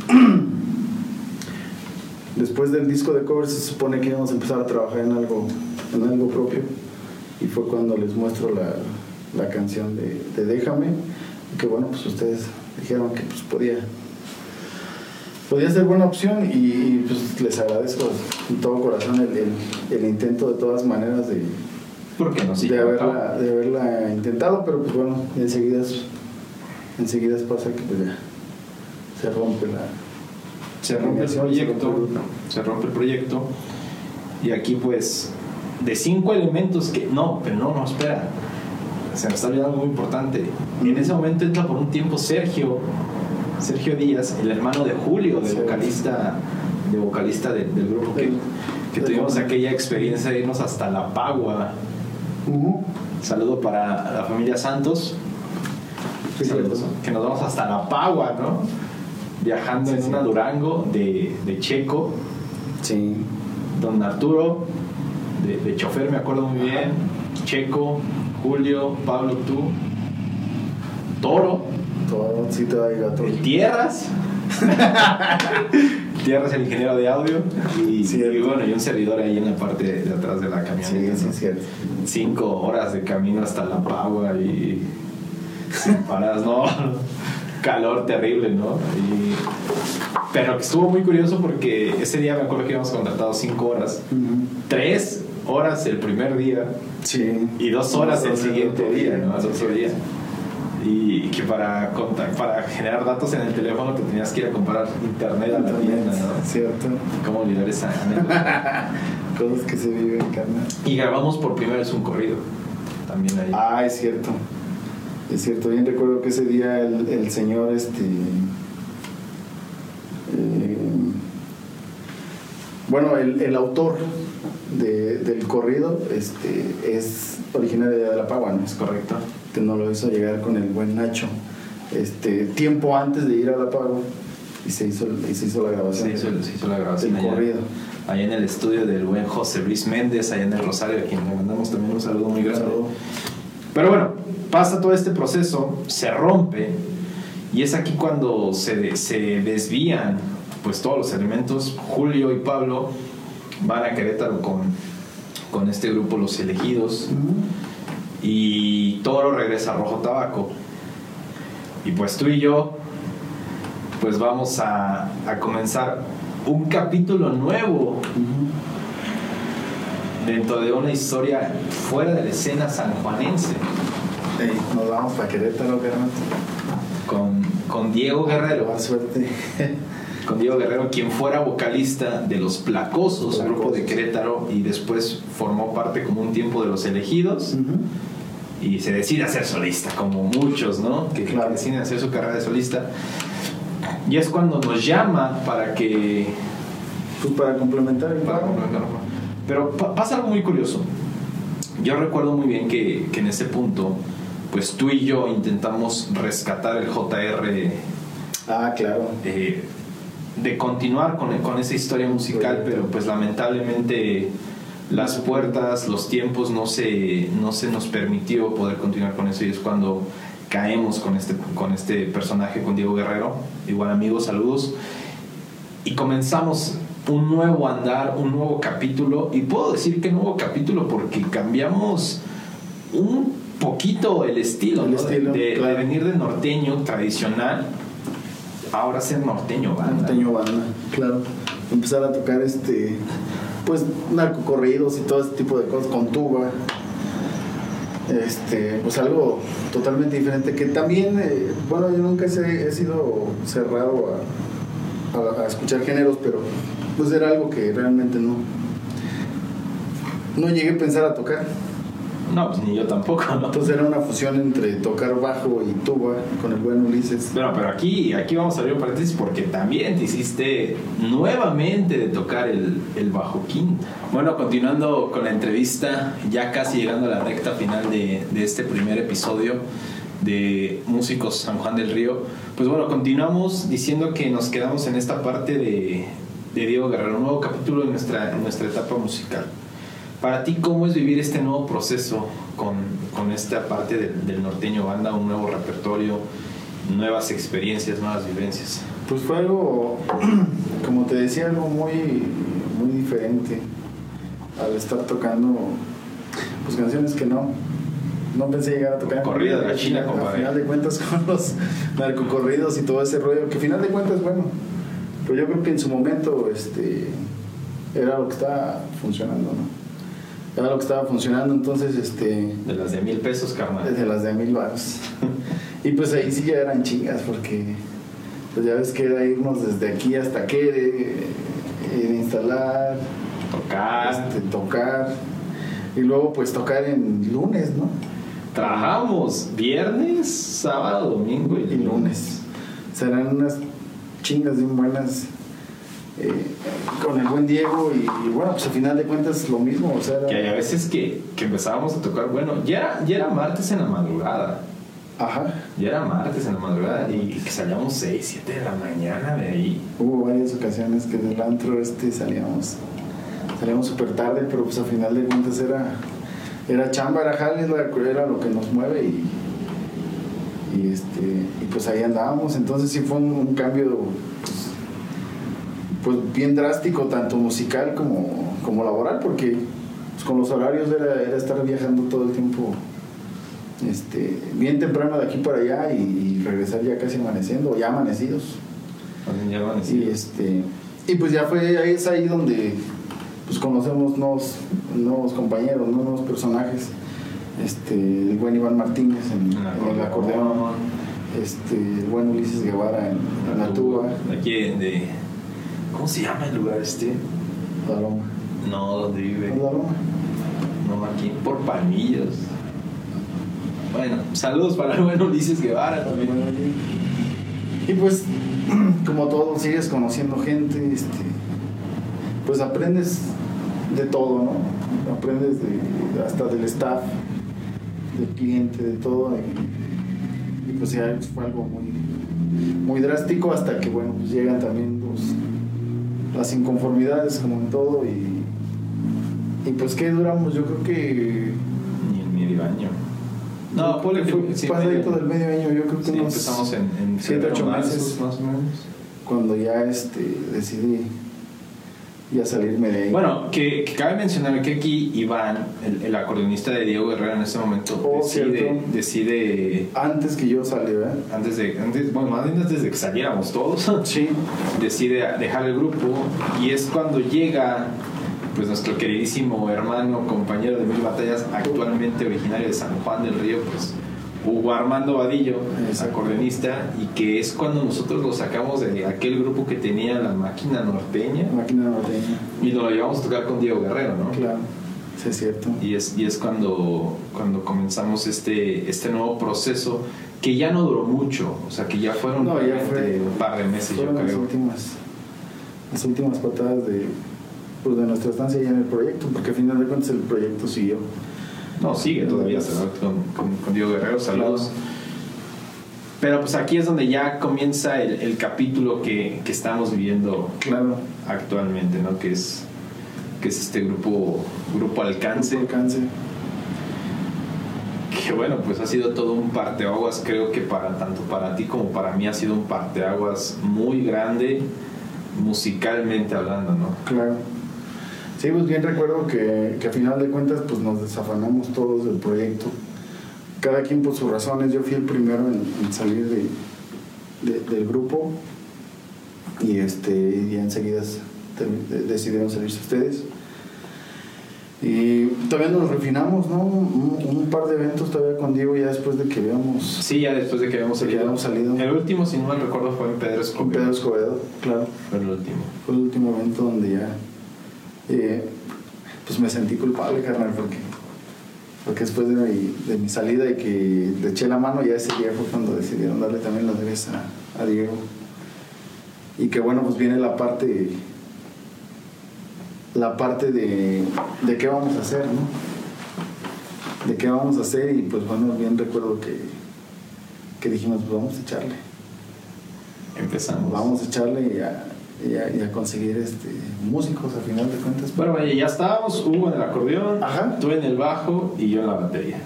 Después del disco de covers se supone que íbamos a empezar a trabajar en algo, en algo propio. Y fue cuando les muestro la, la canción de, de Déjame. Que bueno, pues ustedes dijeron que pues podía, podía ser buena opción y, pues les agradezco de todo corazón el, el- el intento de todas maneras de, Porque no de, haberla, de haberla intentado, pero pues bueno, enseguida, enseguida pasa que pues ya se rompe la... se rompe el proyecto, se rompe el proyecto y aquí pues de cinco elementos que no, pero no, no, espera, se me está olvidando algo muy importante. En ese momento entra por un tiempo Sergio, Sergio Díaz, el hermano de Julio, de Sí. vocalista, de vocalista de- del grupo que, que Del- tuvimos aquella experiencia de irnos hasta La Pagua. Saludo para la familia Santos. Sí, Saludos, cierto. que nos vamos hasta La Pagua, ¿no? Viajando Sí, en sí. una Durango de, de Checo, Sí, don Arturo, de, de chofer me acuerdo muy bien, Checo, Julio, Pablo, tú, Toro, todo, sí, todavía el Tierras, Tierra es el ingeniero de audio. Y, y, bueno, y un servidor ahí en la parte de atrás de la camioneta. Sí, sí, cierto. Cinco horas de camino hasta La Pagua y sin paradas, no, calor terrible, ¿no? Y, pero estuvo muy curioso porque ese día me acuerdo que íbamos contratado cinco horas, tres horas el primer día sí. y dos horas el siguiente día, ¿no? Al otro día y que para, para generar datos en el teléfono te tenías que ir a comprar internet a la tienda, ¿no? Cierto. ¿Cómo olvidar esa Cosas que se viven, carnal. Y grabamos por primera vez un corrido. También ahí. Ah, es cierto. Es cierto. Bien recuerdo que ese día el, el señor, este. Eh, bueno, el, el autor de, del corrido este, es originario de La Pagua, ¿no? Es correcto que no lo hizo llegar con el buen Nacho este tiempo antes de ir a La Pagua y se hizo, y se hizo la grabación. Se hizo, se hizo la grabación. Del corrido. Allá en el estudio del buen José Luis Méndez, allá en el Rosario, a quien le mandamos también un saludo muy grande. Pero bueno, pasa todo este proceso, se rompe, y es aquí cuando se, se desvían pues todos los elementos. Julio y Pablo van a Querétaro con, con este grupo Los Elegidos y Toro regresa a Rojo Tabaco. Y pues tú y yo, pues vamos a, a comenzar un capítulo nuevo dentro de una historia fuera de la escena sanjuanense. nos vamos para Querétaro, Con, con Diego Guerrero. suerte. Con Diego Guerrero, quien fuera vocalista de Los Placosos, grupo de Querétaro, y después formó parte como un tiempo de Los Elegidos. Y se decide a ser solista, como muchos, ¿no? Que, deciden hacer su carrera de solista. Y es cuando nos llama para que... Pues para complementar el para Pero pasa algo muy curioso. Yo recuerdo muy bien que, que en ese punto, pues tú y yo intentamos rescatar el JR. Ah, claro. Eh, de continuar con, con esa historia musical, pero pues lamentablemente las puertas, los tiempos no se, no se nos permitió poder continuar con eso y es cuando caemos con este, con este personaje, con Diego Guerrero. Igual amigos, saludos. Y comenzamos un nuevo andar, un nuevo capítulo. Y puedo decir que nuevo capítulo porque cambiamos un poquito el estilo, de, venir de norteño tradicional ahora ser norteño banda. Norteño banda, claro. Empezar a tocar este pues narcocorridos y todo ese tipo de cosas con tuba. Este, pues algo totalmente diferente que también, eh, bueno, yo nunca he, sido cerrado a, a, escuchar géneros, pero pues era algo que realmente no, no llegué a pensar a tocar. No, pues ni yo tampoco, ¿no? Entonces era una fusión entre tocar bajo y tuba con el buen Ulises. Bueno, pero aquí, aquí vamos a abrir un paréntesis porque también te hiciste nuevamente de tocar el, el bajo quinta. Bueno, continuando con la entrevista, ya casi llegando a la recta final de, de este primer episodio de Músicos San Juan del Río, pues bueno, continuamos diciendo que nos quedamos en esta parte de, de Diego Guerrero, un nuevo capítulo en nuestra, en nuestra etapa musical. Para ti, ¿cómo es vivir este nuevo proceso con, con esta parte del, norteño banda, un nuevo repertorio, nuevas experiencias, nuevas vivencias? Pues fue algo, como te decía, algo muy, muy diferente al estar tocando pues canciones que no, no pensé llegar a tocar. Corrida de la China, compadre. Al final de cuentas con los narcocorridos y todo ese rollo, que al final de cuentas, bueno, pero yo creo que en su momento este, era lo que estaba funcionando, ¿no? Era lo que estaba funcionando, entonces este... De las de mil pesos, carnal. De las de mil baros. y pues ahí sí ya eran chingas, porque pues ya ves que era irnos desde aquí hasta aquí, ir a instalar, tocar, este, tocar, y luego pues tocar en lunes, ¿no? Trabajamos viernes, sábado, domingo y, lunes. Serán unas chingas bien buenas eh, con el buen Diego y, bueno, pues al final de cuentas lo mismo. O sea, Que hay a veces que, que, empezábamos a tocar, bueno, ya era, ya era martes en la madrugada. Ajá. Ya era martes en la madrugada y que salíamos 6, 7 de la mañana de ahí. Hubo varias ocasiones que del antro este salíamos, salíamos súper tarde, pero pues al final de cuentas era, era chamba, era jale, era lo que nos mueve y, y, este, y pues ahí andábamos. Entonces sí fue un, un cambio pues bien drástico, tanto musical como, como laboral, porque pues, con los horarios era, era estar viajando todo el tiempo este, bien temprano de aquí para allá y, y regresar ya casi amaneciendo, o ya amanecidos. Ya van a Y este y pues ya fue ahí es ahí donde pues conocemos nuevos, nuevos compañeros, nuevos personajes. Este, el buen Iván Martínez en, en el acordeón, este, el buen Ulises Guevara en, en la tuba, Aquí de. ¿Cómo se llama el lugar este? la loma. No, donde vive. La loma. No, aquí por Palmillos. Bueno, saludos para el buen Ulises Guevara también. Y pues, como todo, sigues conociendo gente, este, pues aprendes de todo, ¿no? Aprendes de, hasta del staff, del cliente, de todo. Y, y pues ya fue algo muy, muy drástico hasta que, bueno, pues llegan también pues, las inconformidades como en todo y, y pues que duramos, yo creo que... Ni el medio año. No, fue sí, pasadito del medio año, yo creo que Sí, unos empezamos en, en siete, febrero, ocho marzo, meses. más o menos. cuando ya este, decidí ya salirme de ahí. Bueno, que, que cabe mencionar que aquí Iván, el, el acordeonista de Diego Guerrero en ese momento, Oh, decide, decide antes que yo salí, ¿verdad? antes de, antes, bueno, más bien antes de que saliéramos todos, Sí. decide dejar el grupo y es cuando llega pues nuestro queridísimo hermano, compañero de mil batallas, actualmente originario de San Juan del Río, pues Hugo Armando Vadillo, es acordeonista, y que es cuando nosotros lo sacamos de aquel grupo que tenía la máquina norteña Máquina norteña. y nos lo llevamos a tocar con Diego Guerrero, ¿no? Claro. Sí, es cierto. Y es, y es cuando, cuando comenzamos este, este nuevo proceso que ya no duró mucho, o sea que ya fueron No, ya realmente fue- un par de meses, yo Fueron las creo. últimas, las últimas patadas de, pues, de nuestra estancia ya en el proyecto, porque al final de cuentas el proyecto siguió. No, sigue todavía ¿verdad? con, con, con Diego Guerrero, saludos. Pero pues aquí es donde ya comienza el, el capítulo que, que estamos viviendo Claro. actualmente, ¿no? Que es, que es este grupo, grupo Alcance. Alcance. Que bueno, pues ha sido todo un parteaguas, creo que para tanto para ti como para mí ha sido un parteaguas muy grande musicalmente hablando, ¿no? Claro. Sí, pues bien recuerdo que, que a final de cuentas pues nos desafanamos todos del proyecto. Cada quien por sus razones. Yo fui el primero en, en salir de, de- del grupo y este y ya enseguida decidieron salirse ustedes. Y todavía nos refinamos, ¿no? Un, un par de eventos todavía con Diego ya después de que habíamos Sí, ya después de que habíamos De que salido. habíamos salido. El último, si no mal recuerdo, fue en Pedro Escobedo. Pedro Escobedo, claro. Fue el último. Fue el último evento donde ya eh, pues me sentí culpable, carnal, porque, porque después de mi, de mi salida y que le eché la mano, ya ese día fue cuando decidieron darle también las gracias a, a Diego. Y que bueno, pues viene la parte la parte de, de qué vamos a hacer, ¿no? De qué vamos a hacer y pues bueno, bien recuerdo que, que dijimos, pues vamos a echarle. Empezamos. Vamos a echarle y a, y a- y a conseguir este, músicos a final de cuentas. Bueno, vaya, ya estábamos, Hugo en el acordeón, Ajá. tú en el bajo y yo en la batería.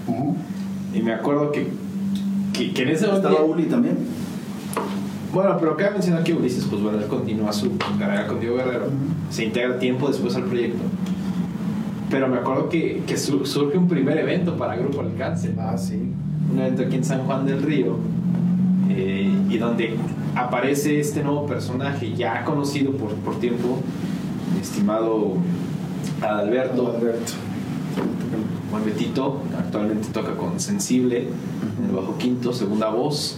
Y me acuerdo que, que, que en ese momento... Estaba Uli también. Bueno, pero cabe mencionar que Ulises, pues bueno, él continúa su carrera con Diego Guerrero, se integra tiempo después al proyecto. Pero me acuerdo que, que su- surge un primer evento para Grupo Alcance, Ah, sí. un evento aquí en San Juan del Río, eh, y donde aparece este nuevo personaje ya conocido por, por tiempo, mi estimado Adalberto, Alberto. Juan Betito, actualmente toca con Sensible, en el bajo quinto, segunda voz.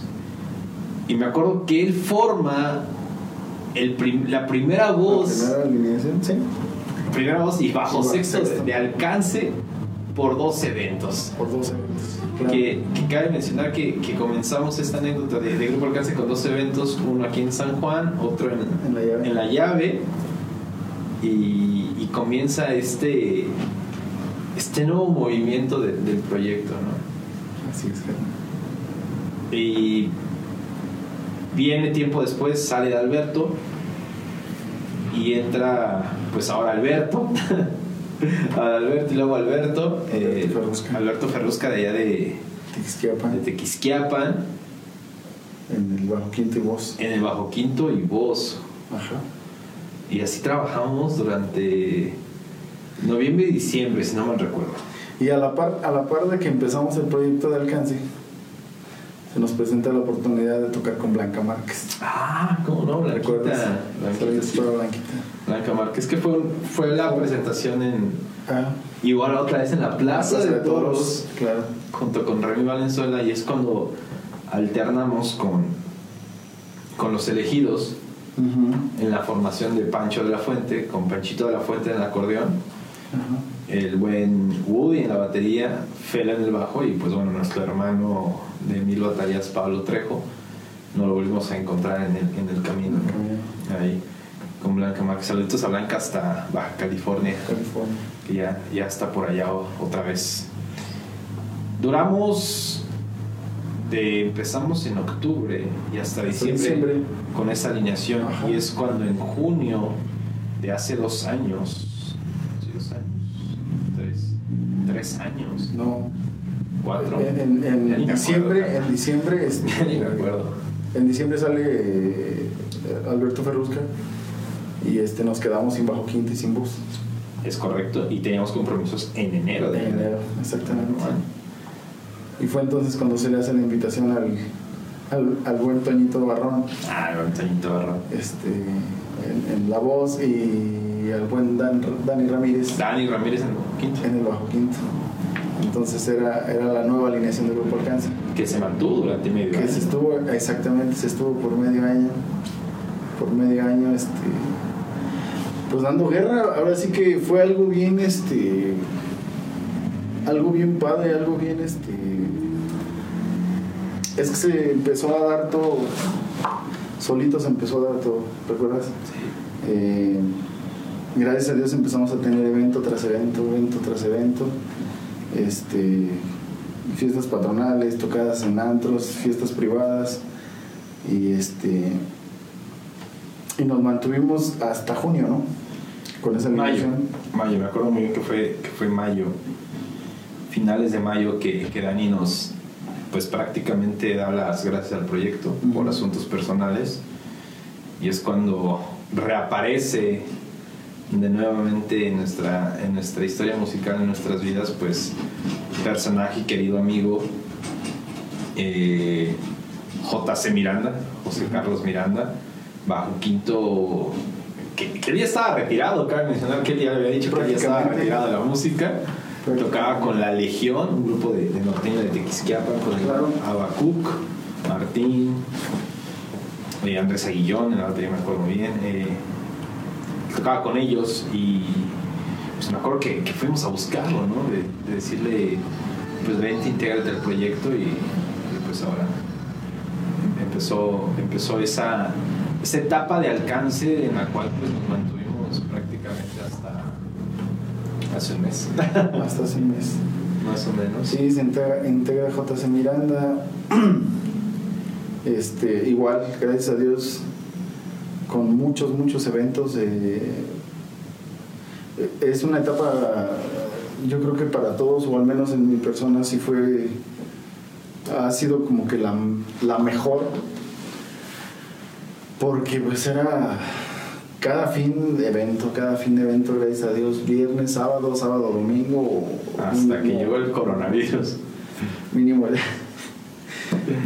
Y me acuerdo que él forma el prim- la primera voz, La primera alineación, sí. primera voz y bajo Y bajo sexto de, sexto. de alcance por dos eventos. Por dos eventos. Claro. Que, que cabe mencionar que, que comenzamos esta anécdota de, de Grupo Alcance con dos eventos, uno aquí en San Juan, otro en, En la llave. en la llave y, y comienza este este nuevo movimiento de- del proyecto ¿no? Así es, carnal. y viene tiempo después sale de Alberto y entra pues ahora Alberto Alberto y luego Alberto eh, Alberto Ferrusca. Alberto Ferrusca de allá de, Tixquiapan, de Tequisquiapan en el bajo quinto y voz. en el bajo quinto y voz Ajá. Y así trabajamos durante noviembre y diciembre, si no mal recuerdo. Y a la par, a la par de que empezamos el proyecto de alcance, se nos presenta la oportunidad de tocar con Blanca Márquez. Ah, ¿cómo no? Blanquita. ¿Recuerdas? Blanquita, sí. Blanquita. Blanca Márquez, que fue, fue la presentación en. Ah, Igual otra vez en la Plaza, Plaza de, de Toros, Toros, claro. junto con Remy Valenzuela, y es cuando alternamos con, con los elegidos en la formación de Pancho de la Fuente, con Panchito de la Fuente en el acordeón, el buen Woody en la batería, Fela en el bajo, y pues bueno, nuestro hermano de mil batallas, Pablo Trejo, nos lo volvimos a encontrar en el, en el camino, ¿no? ahí con Blanca Márquez. Saludos a Blanca hasta Baja California California. que ya, ya está por allá otra vez. Duramos de empezamos en octubre y hasta diciembre, diciembre. con esa alineación Ajá. y es cuando en junio de hace dos años, ¿sí, dos años, tres, tres años, No. cuatro, En, diciembre, acuerdo, en diciembre, me acuerdo. en diciembre sale eh, Alberto Ferrusca y este nos quedamos sin bajo quinta y sin voz. es correcto y teníamos compromisos en enero de En enero, exactamente. Bueno, Y fue entonces cuando se le hace la invitación al, al, al buen Toñito Barrón Ah, el Antonito Barra. este, en, en la voz y al buen Dan- Dani Ramírez Dani Ramírez en el quinto. en el bajo quinto. Entonces era, era la nueva alineación del Grupo Alcance. que se mantuvo durante medio Que año. se estuvo, exactamente, se estuvo por medio año. Por medio año, este. Pues dando guerra, ahora sí que fue algo bien, este. Algo bien padre, algo bien, este. Es que se empezó a dar todo. Solito se empezó a dar todo, ¿recuerdas? Sí. Eh, gracias a Dios empezamos a tener evento tras evento, evento tras evento. Este, fiestas patronales, tocadas en antros, fiestas privadas. Y este y nos mantuvimos hasta junio, ¿no? Con esa Mayo, mayo, me acuerdo muy bien que fue, que fue mayo, finales de mayo que, que Dani nos, pues prácticamente da las gracias al proyecto por asuntos personales y es cuando reaparece de nuevamente en nuestra, en nuestra historia musical, en nuestras vidas, pues personaje y querido amigo eh, JC Miranda, José Carlos Miranda, bajo quinto, que, él ya estaba retirado, cabe mencionar que él ya había dicho que él ya estaba retirado de la música. Tocaba con La Legión, un grupo de, de norteño de Tequisquiapan, con Claro. Abacuc, Martín, eh, Andrés Aguillón, en la batería me acuerdo muy bien. eh, tocaba con ellos y pues me acuerdo que, que fuimos a buscarlo, ¿no? De, de decirle, pues vente, intégrate al proyecto y, y, pues ahora empezó, empezó esa, esa etapa de alcance en la cual pues nos mantuvimos prácticamente hasta hace un mes, Hasta hace un mes. más o menos. Sí, se integra, integra JC Miranda. Este, igual, gracias a Dios, con muchos, muchos eventos. eh, es una etapa, yo creo que para todos, o al menos en mi persona, sí fue, ha sido como que la, la mejor. Porque pues era cada fin de evento, cada fin de evento, gracias a Dios, viernes, sábado, sábado, domingo. Hasta que llegó el coronavirus. Mínimo el,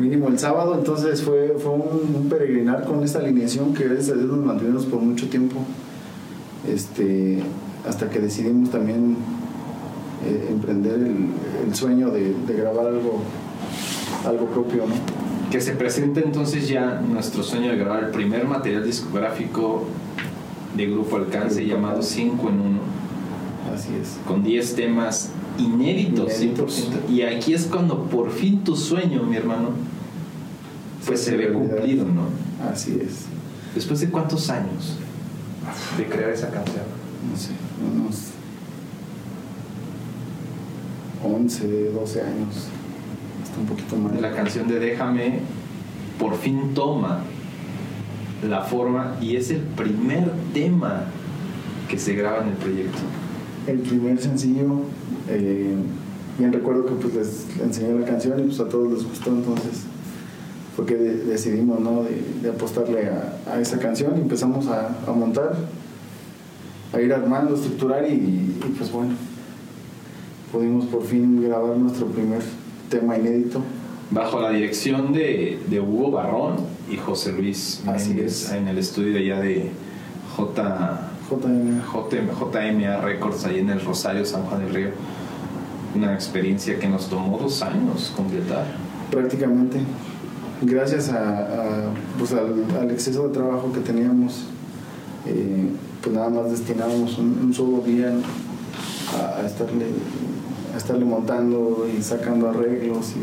mínimo el sábado, entonces fue, fue un, un peregrinar con esta alineación que gracias a Dios nos mantuvimos por mucho tiempo. Este, hasta que decidimos también eh, emprender el, el sueño de, de grabar algo, algo propio, ¿no? Que se presenta entonces ya nuestro sueño de grabar el primer material discográfico de Grupo Alcance Grupo llamado Alcance. 5 en 1, Así es. con 10 temas inéditos, Inéditos. 100%. Y aquí es cuando por fin tu sueño, mi hermano, pues se, ve cumplido, ¿no? Así es. Después de cuántos años de crear esa canción. No sé, unos 11, 12 años. Un poquito más. La canción de Déjame por fin toma la forma y es el primer tema que se graba en el proyecto. El primer sencillo, eh, bien recuerdo que pues les enseñé la canción y pues a todos les gustó, entonces fue que de- decidimos ¿no? de, apostarle a, esa canción y empezamos a, montar a ir armando, estructurar y pues bueno, pudimos por fin grabar nuestro primer tema inédito. Bajo la dirección de, de Hugo Barrón y José Luis Así Méndez es. en el estudio ya de J, JM. J- JMA Records ahí en el Rosario San Juan del Río. Una experiencia que nos tomó dos años completar. prácticamente gracias a, a, pues al, al exceso de trabajo que teníamos eh, pues nada más destinábamos un, un solo día a, a estarle a estarle montando y sacando arreglos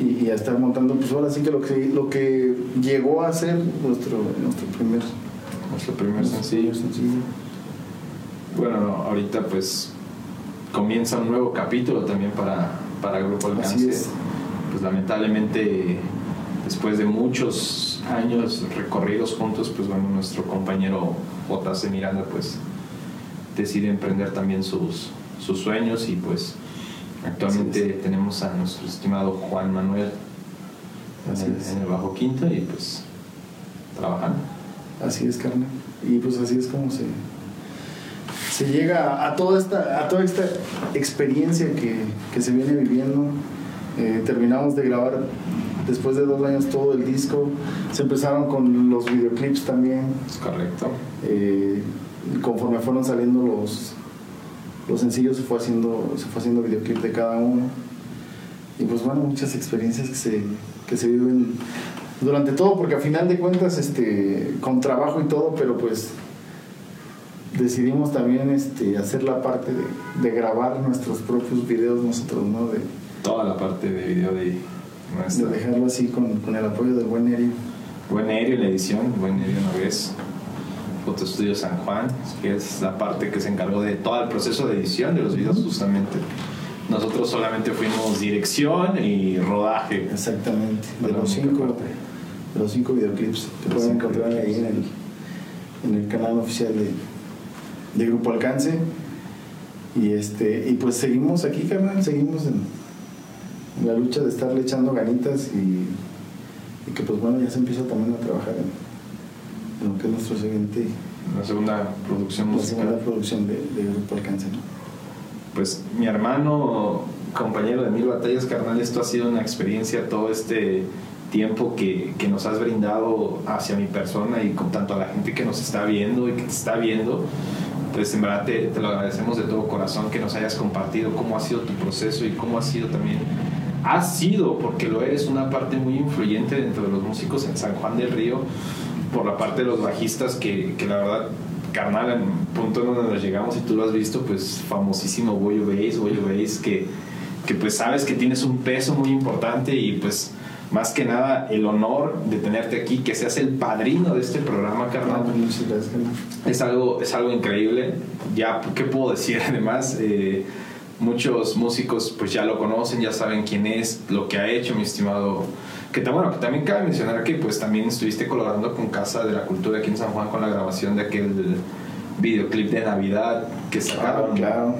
y, y, y a estar montando pues ahora sí que lo que lo que llegó a ser nuestro nuestro primer Nuestro primer sencillo. sencillo. Bueno, ahorita pues comienza un nuevo capítulo también para, para Grupo Así Alcance. es. Pues lamentablemente, después de muchos años recorridos juntos, pues bueno, nuestro compañero JC Miranda pues decide emprender también sus, sus sueños y pues actualmente tenemos a nuestro estimado Juan Manuel en el, es. en el bajo quinto y pues trabajando. Así es, carnal. Y pues así es como se, se llega a toda esta, a toda esta experiencia que, que se viene viviendo. Eh, terminamos de grabar después de dos años todo el disco. Se empezaron con los videoclips también. Es correcto. Eh, conforme fueron saliendo los, los sencillos se fue haciendo, se fue haciendo videoclip de cada uno. Y pues bueno, muchas experiencias que se, que se viven durante todo, porque a final de cuentas, este, con trabajo y todo, pero pues decidimos también este, hacer la parte de, de grabar nuestros propios videos nosotros, ¿no? De, Toda la parte de video de de nuestra dejarlo así con, con el apoyo del buen Eri. Buen en la edición, Buen Aéreo Nogués, Foto Estudio San Juan, que es la parte que se encargó de todo el proceso de edición de los videos justamente. Nosotros solamente fuimos dirección y rodaje. Exactamente, de los cinco, de los cinco videoclips que pueden encontrar ahí en el, en el canal oficial de, de Grupo Alcance. Y este, y pues seguimos aquí, carnal, seguimos en, en la lucha de estarle echando ganitas y, y que pues bueno, ya se empieza también a trabajar en lo que es nuestro siguiente, La segunda producción la segunda musical. producción de, de Grupo Alcance, ¿no? Pues mi hermano, compañero de mil batallas, carnal, esto ha sido una experiencia todo este tiempo que, que nos has brindado hacia mi persona y con tanto a la gente que nos está viendo y que te está viendo. Pues en verdad te, te lo agradecemos de todo corazón que nos hayas compartido cómo ha sido tu proceso y cómo ha sido también, has sido, porque lo eres, una parte muy influyente dentro de los músicos en San Juan del Río, por la parte de los bajistas que, que la verdad carnal, en punto en donde nos llegamos y tú lo has visto, pues famosísimo Boyo Bass, Boyo Bass, que, que pues sabes que tienes un peso muy importante y pues más que nada el honor de tenerte aquí, que seas el padrino de este programa, carnal. Ah. Es algo, es algo increíble. Ya, ¿qué puedo decir? Además, eh, muchos músicos pues ya lo conocen, ya saben quién es, lo que ha hecho mi estimado. Que, bueno, que también cabe mencionar que pues también estuviste colaborando con Casa de la Cultura aquí en San Juan con la grabación de aquel videoclip de Navidad que sacaron. Ah, claro,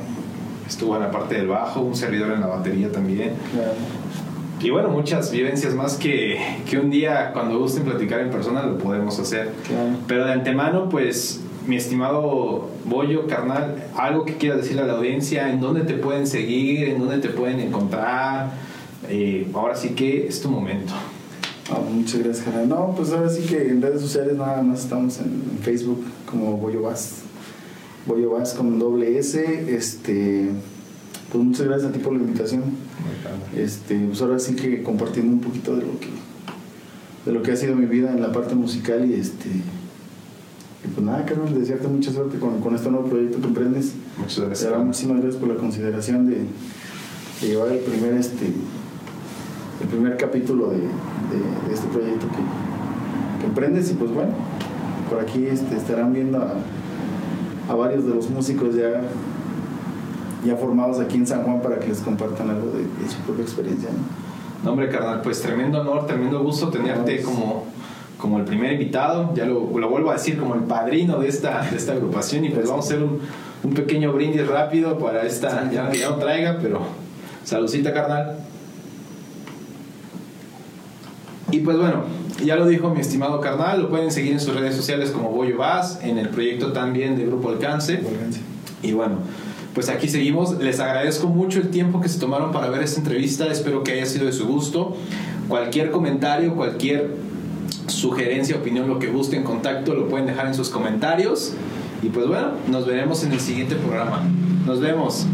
Estuvo en la parte del bajo, un servidor en la batería también. claro. Y bueno, muchas vivencias más que, que un día cuando gusten platicar en persona lo podemos hacer. Claro. Pero de antemano, pues, mi estimado Bollo, carnal, algo que quieras decirle a la audiencia, en dónde te pueden seguir, en dónde te pueden encontrar. Eh, ahora sí que es tu momento. Ah, muchas gracias, carnal. No, pues ahora sí que en redes sociales nada más estamos en Facebook como Boyo Vaz. Boyo Vaz con doble S. Este, pues muchas gracias a ti por la invitación. Este, pues ahora sí que compartiendo un poquito de lo que de lo que ha sido mi vida en la parte musical y este y pues nada, carnal, desearte mucha suerte con, con este nuevo proyecto que emprendes. Muchas gracias. muchísimas gracias por la consideración de, de llevar el primer este el primer capítulo de, de- de este proyecto que, que emprendes y pues bueno por aquí este, estarán viendo a, a varios de los músicos ya ya formados aquí en San Juan para que les compartan algo de, de su propia experiencia ¿no? No, hombre, carnal, pues tremendo honor, tremendo gusto tenerte como, como el primer invitado. Ya lo, lo vuelvo a decir, como el padrino de esta, de esta agrupación. Y pues vamos a hacer un, un pequeño brindis rápido para esta, ya que ya no traiga, pero saludcita, carnal. Y pues bueno, ya lo dijo mi estimado carnal, lo pueden seguir en sus redes sociales como Boyo Vaz, en el proyecto también de Grupo Alcance. Y bueno, pues aquí seguimos. Les agradezco mucho el tiempo que se tomaron para ver esta entrevista. Espero que haya sido de su gusto. Cualquier comentario, cualquier sugerencia, opinión, lo que gusten, contacto, lo pueden dejar en sus comentarios. Y pues bueno, nos veremos en el siguiente programa. Nos vemos.